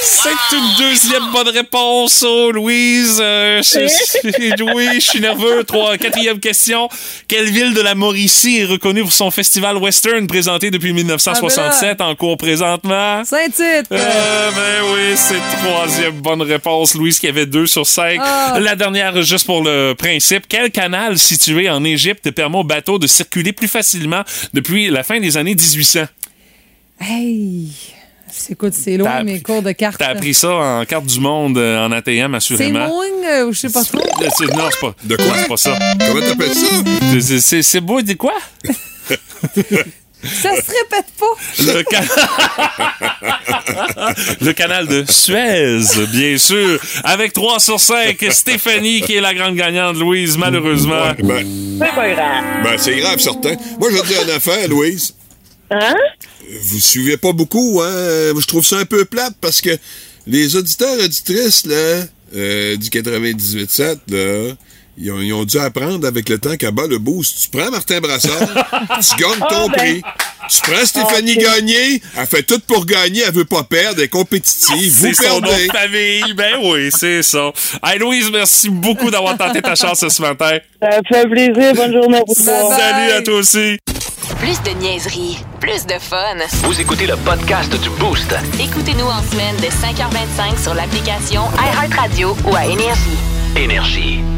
C'est une deuxième bonne réponse, oh Louise. Euh, je- je- oui, je suis nerveux. Trois, quatrième question. Quelle ville de la Mauricie est reconnue pour son festival western présenté depuis 1967 en cours présentement? Saint-Tite. Euh, ben oui, c'est troisième bonne réponse. Louise qui avait deux sur cinq. Ah. La dernière, juste pour le principe. Quel canal situé en Égypte permet aux bateaux de circuler plus facilement depuis la fin des années 1800? Hey. Écoute, c'est loin T'as mes appris- cours de cartes. T'as appris ça en carte du monde, euh, en ATM, C'est assurément. loin, euh, je sais pas trop? C'est- Non, c'est pas. De quoi? C'est pas ça. Comment t'appelles ça? C'est- C'est c'est- c'est beau, de quoi? Ça se répète pas. Le, Le canal de Suez, bien sûr. Avec 3 sur 5, Stéphanie qui est la grande gagnante, Louise, malheureusement. Ben, C'est pas grave. ben, c'est grave, certain. Moi, je vais te dire une affaire, Louise. Hein? Vous suivez pas beaucoup, hein? Je trouve ça un peu plate parce que les auditeurs auditrices, là, euh, du 98.7, là, ils ont, ils ont dû apprendre avec le temps qu'à bas le boost, tu prends Martin Brassard, tu gagnes ton Ah, ben. prix. Tu prends Stéphanie Ok. Gagné, elle fait tout pour gagner, elle veut pas perdre, elle est compétitive. Vous C'est son nom perdez. de famille. Ben oui, c'est ça. Hey, Louise, merci beaucoup d'avoir tenté ta chance ce matin. Ça me fait plaisir. Bonne journée à vous. Salut à toi aussi. Plus de niaiserie, plus de fun. Vous écoutez le podcast du Boost. Écoutez-nous en semaine de 5h25 sur l'application iHeartRadio ou à Énergie.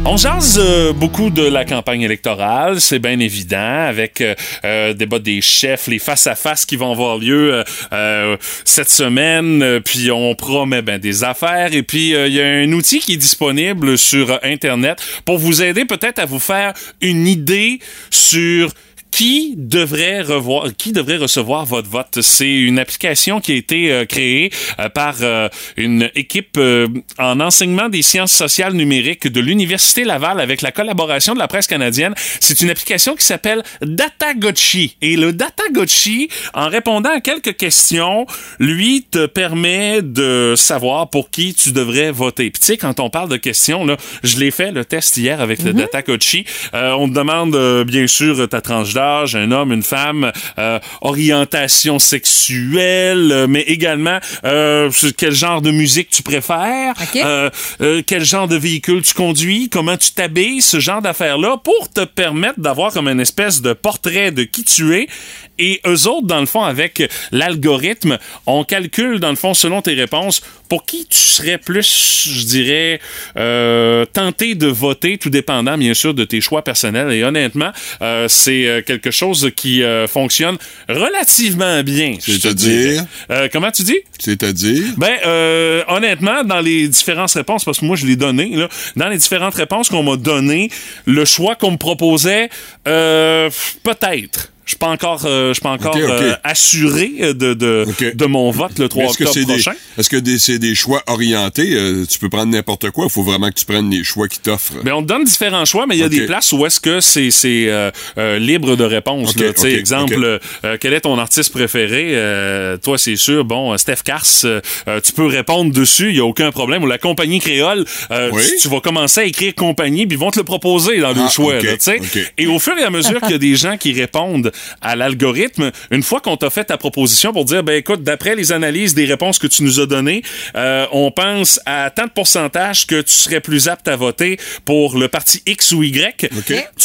On jase euh, beaucoup de la campagne électorale, c'est bien évident, avec euh, euh, débat des chefs, les face-à-face qui vont avoir lieu euh, cette semaine, puis on promet ben, des affaires, et puis il y a un outil qui est disponible sur Internet pour vous aider peut-être à vous faire une idée sur qui devrait revoir, qui devrait recevoir votre vote. C'est une application qui a été euh, créée euh, par euh, une équipe en enseignement des sciences sociales numériques de l'Université Laval avec la collaboration de la presse canadienne. C'est une application qui s'appelle Datagotchi. Et le Datagotchi, en répondant à quelques questions, lui te permet de savoir pour qui tu devrais voter. Puis tu sais, quand on parle de questions, là, je l'ai fait le test hier avec le Datagotchi. Euh, on te demande bien sûr ta tranche d'âge, un homme, une femme, euh, orientation sexuelle, euh, mais également euh, quel genre de musique tu préfères, quel genre de véhicule tu conduis, comment tu t'habilles, ce genre d'affaires-là, pour te permettre d'avoir comme une espèce de portrait de qui tu es. Et eux autres, dans le fond, avec l'algorithme, on calcule, dans le fond, selon tes réponses, pour qui tu serais plus, je dirais, tenté de voter, tout dépendant, bien sûr, de tes choix personnels. Et honnêtement, euh, c'est quelque chose qui euh, fonctionne relativement bien. C'est-à-dire? Euh, comment tu dis? C'est-à-dire? Ben, euh, honnêtement, dans les différentes réponses, parce que moi, je l'ai donné, là, dans les différentes réponses qu'on m'a données, le choix qu'on me proposait, euh, peut-être. Je suis pas encore, euh, je suis pas encore euh, assuré de, de, de mon vote le 3 Mais Est-ce que octobre des, prochain. est-ce que c'est des choix orientés? Euh, tu peux prendre n'importe quoi. Il faut vraiment que tu prennes les choix qui t'offrent? Ben, on te donne différents choix, mais il y a des places où est-ce que c'est c'est euh, euh, libre de réponse. Là. Exemple, quel est ton artiste préféré? Euh, toi, c'est sûr, bon, Steph Kars, euh, tu peux répondre dessus, il n'y a aucun problème. Ou la compagnie créole, Oui. tu, tu vas commencer à écrire compagnie, puis ils vont te le proposer dans le Ah, choix. ok, là. Et au fur et à mesure qu'il y a des gens qui répondent à l'algorithme, une fois qu'on t'a fait ta proposition pour dire, ben écoute, d'après les analyses des réponses que tu nous as données, euh, on pense à tant de pourcentage que tu serais plus apte à voter pour le parti X ou Y.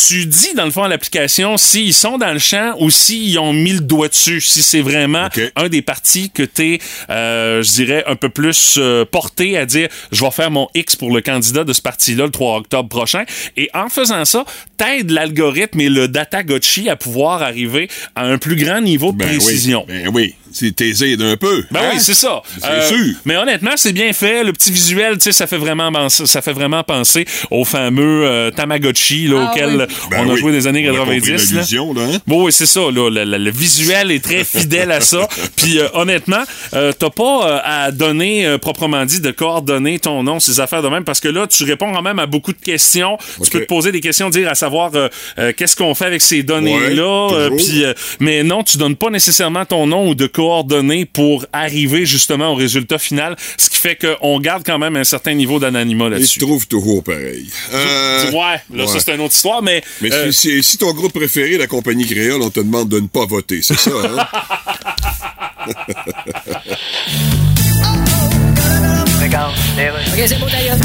Tu dis, dans le fond, à l'application, s'ils sont dans le champ ou s'ils ont mis le doigt dessus, si c'est vraiment un des partis que tu es, je dirais, un peu plus euh, porté à dire, je vais faire mon X pour le candidat de ce parti-là le 3 octobre prochain. Et en faisant ça, t'aides l'algorithme et le data gotchi à pouvoir arriver à un plus grand niveau de Ben oui, précision. Ben oui. C'est t'aider un peu. Ben hein? oui, c'est ça. C'est Euh, sûr. Mais honnêtement, c'est bien fait. Le petit visuel, tu sais, ça fait vraiment penser, ça fait vraiment penser au fameux euh, Tamagotchi là, Ah auquel oui. Ben on a oui. joué des années On a 90. compris là. là, hein? Bon, oui, c'est ça. Là, le, le- le visuel est très fidèle à ça. Puis euh, honnêtement, euh, t'as pas euh, à donner euh, proprement dit de coordonner ton nom, ces affaires de même, parce que là, tu réponds quand même à beaucoup de questions. Tu peux te poser des questions, dire à savoir euh, euh, qu'est-ce qu'on fait avec ces. Ouais, euh, toujours. Puis, euh, mais non, tu donnes pas nécessairement ton nom ou de coordonnées pour arriver justement au résultat final, ce qui fait qu'on garde quand même un certain niveau d'anonymat Ils là-dessus. se trouvent toujours pareil. Euh, ouais, là, ça, c'est une autre histoire, mais... Mais euh, si, si- si ton groupe préféré, la compagnie créole, on te demande de ne pas voter, c'est ça, hein? OK, c'est bon, d'ailleurs.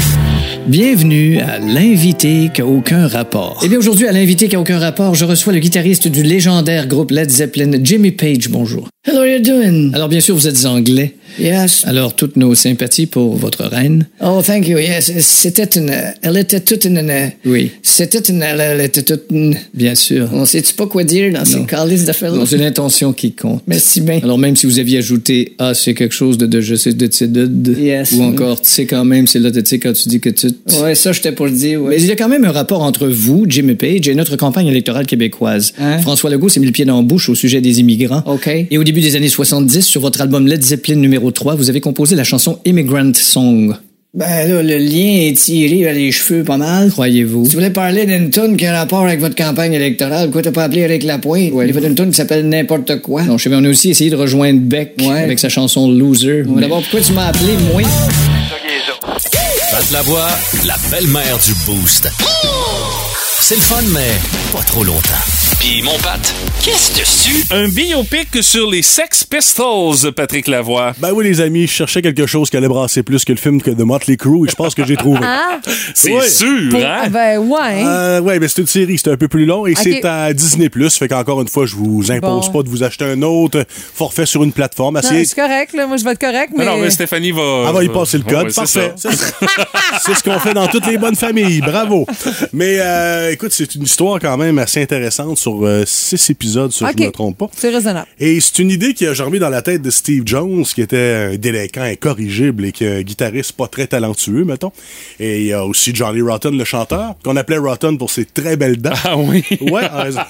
Bienvenue à l'invité qui a aucun rapport. Eh bien, aujourd'hui, à l'invité qui a aucun rapport, je reçois le guitariste du légendaire groupe Led Zeppelin, Jimmy Page. Bonjour. Hello, you doing? Alors, bien sûr, vous êtes anglais. Yes. Alors, toutes nos sympathies pour votre reine. Oh, thank you. Yes. C'était une. Elle était toute une. Oui. C'était une. Elle était toute une. Bien sûr. On sait-tu pas quoi dire dans ces calices d'affaires-là? C'est l'intention qui compte. Merci bien. Alors, même si vous aviez ajouté Ah, c'est quelque chose de, de je sais, de, de, de, de Yes. ou encore, tu sais quand même, c'est là, tu sais, quand tu dis que tu. Ouais, ça, j'étais pour le dire, ouais. Mais il y a quand même un rapport entre vous, Jimmy Page, et notre campagne électorale québécoise. Hein? François Legault s'est mis le pied dans la bouche au sujet des immigrants. OK. Et au début des années 70, sur votre album Led Zeppelin numéro 3, vous avez composé la chanson Immigrant Song. Ben là, le lien est tiré vers les cheveux pas mal. Croyez-vous? Si tu voulais parler d'une toune qui a un rapport avec votre campagne électorale, pourquoi t'as pas appelé Eric Lapointe? Il a fait une toune qui s'appelle N'importe quoi. Non, je sais, mais on a aussi essayé de rejoindre Beck Ouais. avec sa chanson Loser. Ouais, mais- D'abord, pourquoi tu m'as appelé, moi? Pat Lavoie, la belle-mère du Boost. C'est le fun, mais pas trop longtemps. Puis mon Pat, qu'est-ce dessus? Un biopic sur les Sex Pistols, Patrick Lavoie. Ben oui, les amis, je cherchais quelque chose qui allait brasser plus que le film que de Motley Crue et je pense que j'ai trouvé. Ah, C'est Ouais. sûr, pour- hein? ben ouais. Euh, ouais, mais c'est une série, c'est un peu plus long et c'est à Disney+. Fait qu'encore une fois, je vous impose Bon. pas de vous acheter un autre forfait sur une plateforme. C'est correct, là. Moi, je vais être correct, mais. Non, non, mais Stéphanie va. Elle va y passer le code. ouais, c'est Parfait. ça. C'est ça. C'est ce qu'on fait dans toutes les bonnes familles. Bravo. Mais euh, écoute, c'est une histoire quand même assez intéressante sur euh, six épisodes, si je ne me trompe pas. C'est raisonnable. Et c'est une idée qui a germé dans la tête de Steve Jones, qui était un délinquant incorrigible et qui est un guitariste pas très talentueux, mettons. Et il y a aussi Johnny Rotten, le chanteur, qu'on appelait Rotten pour ses très belles dents. Ah oui. Ouais, raison.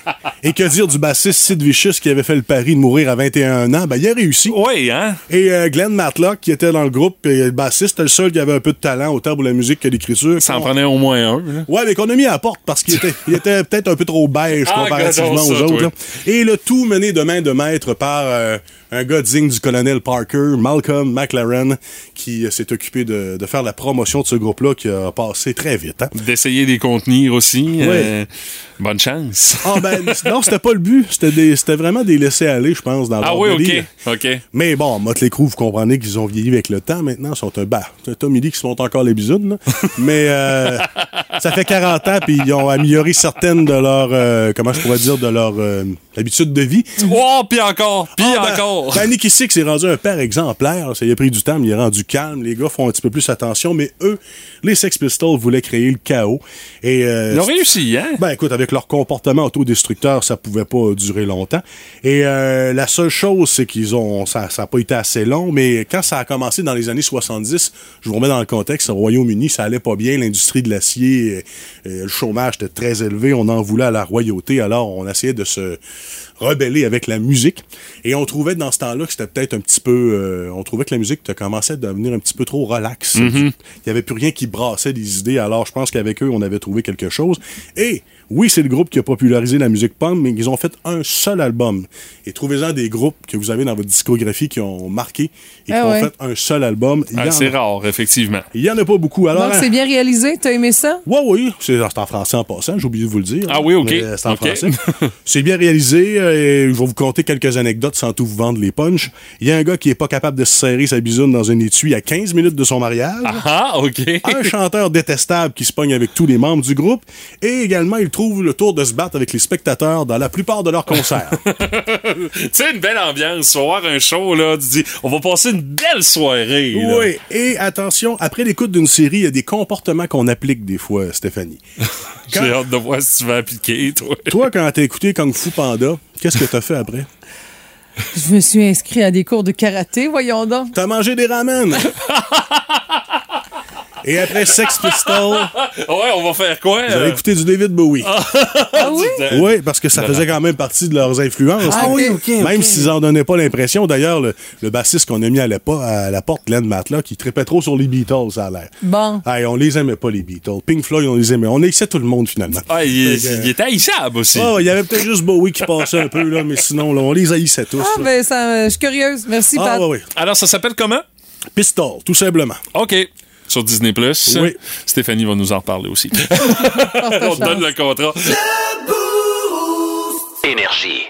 Et que dire du bassiste Sid Vicious qui avait fait le pari de mourir à 21 ans? Ben, il a réussi. Oui, hein? Et euh, Glenn Matlock, qui était dans le groupe, et le bassiste, c'était le seul qui avait un peu de talent, autant pour la musique que l'écriture. Ça en prenait au moins un. là. Ouais, mais qu'on a mis à la porte parce qu'il était, il était peut-être un peu trop beige Ah, comparativement aux autres. là. Et le tout mené de main de maître par euh, un gars digne du colonel Parker, Malcolm McLaren, qui euh, s'est occupé de, de faire la promotion de ce groupe-là qui a passé très vite. hein. D'essayer de les contenir aussi. euh, bonne chance. Ah ben, non, c'était pas le but. C'était des- c'était vraiment des laissés-aller, je pense, dans Ah leur oui. OK. OK. Mais bon, Motley Crue, vous comprenez qu'ils ont vieilli avec le temps. Maintenant, ils sont un bah. Tommy Lee qui se font encore les bisounes. Mais euh, ça fait 40 ans, puis ils ont amélioré certaines de leurs, euh, comment je pourrais dire, de leur euh, habitude de vie. Oh, puis encore, puis Ah, ben, encore. Ben, Nicky Six est rendu un père exemplaire. Ça y a pris du temps, mais il est rendu calme. Les gars font un petit peu plus attention, mais eux, les Sex Pistols voulaient créer le chaos. Et, euh, Ils ont réussi, hein? ben écoute, avec leur comportement autodestructeur, ça pouvait pas durer longtemps. Et euh, la seule chose, c'est qu'ils ont, ça, ça a pas été assez long, mais quand ça a commencé dans les années 70, je vous remets dans le contexte, au Royaume-Uni, ça allait pas bien, l'industrie de l'acier, euh, le chômage était très élevé, on en voulait à la royauté, alors on essayait de se rebeller avec la musique. Et on trouvait dans ce temps-là que c'était peut-être un petit peu, euh, on trouvait que la musique commençait à devenir un petit peu trop relax. Mhm. Il y avait plus rien qui brassait des idées, alors je pense qu'avec eux, on avait trouvé quelque chose. Et oui, c'est le groupe qui a popularisé la musique punk, mais ils ont fait un seul album. Et trouvez-en des groupes que vous avez dans votre discographie qui ont marqué et qui Ah ont ouais. fait un seul album. Il y Ah, en c'est a- rare, effectivement. il y en a pas beaucoup. Alors, Donc, hein, c'est bien réalisé. T'as aimé ça? Ouais, oui, c'est c'est en français en passant, j'ai oublié de vous le dire. Ah oui, OK. C'est en OK. français. c'est bien réalisé. euh, et je vais vous conter quelques anecdotes sans tout vous vendre les punchs. Il y a un gars qui est pas capable de se serrer sa bisoune dans un étui à 15 minutes de son mariage. Ah, OK. un chanteur détestable qui se pogne avec tous les membres du groupe. Et également, il trouve le tour de se battre avec les spectateurs dans la plupart de leurs concerts. tu sais, une belle ambiance. Tu vas voir un show, là. Tu dis, on va passer une belle soirée. là. oui, et attention, après l'écoute d'une série, il y a des comportements qu'on applique des fois, Stéphanie. J'ai hâte de voir si tu vas appliquer, toi. Toi, quand t'as écouté Kung Fu Panda, qu'est-ce que t'as fait après? Je me suis inscrit à des cours de karaté, voyons donc. T'as mangé des ramen! Et après Sex Pistols, ouais, on va faire quoi? vous avez euh? écouté du David Bowie. Ah oui? Oui, parce que ça faisait quand même partie de leurs influences. Ah oui, ok, Même s'ils en donnaient pas l'impression. D'ailleurs, le, le bassiste qu'on a mis à la, à la porte, Glenn Matlock, qui tripait trop sur les Beatles, ça a l'air. Bon. Hey, on les aimait pas, les Beatles. Pink Floyd, on les aimait. On haïssait tout le monde, finalement. Ah, il, était haïssable aussi. Ah, il y avait peut-être juste Bowie qui passait un peu, là, mais sinon, là, on les haïssait tous. Ah, là. ben, ça, je suis curieuse. Merci, Ah, Pat. ouais, ouais. Alors, ça s'appelle comment? Pistol, tout simplement. OK. Sur Disney+. Oui. Stéphanie va nous en reparler aussi. on te donne le contrat. Énergie.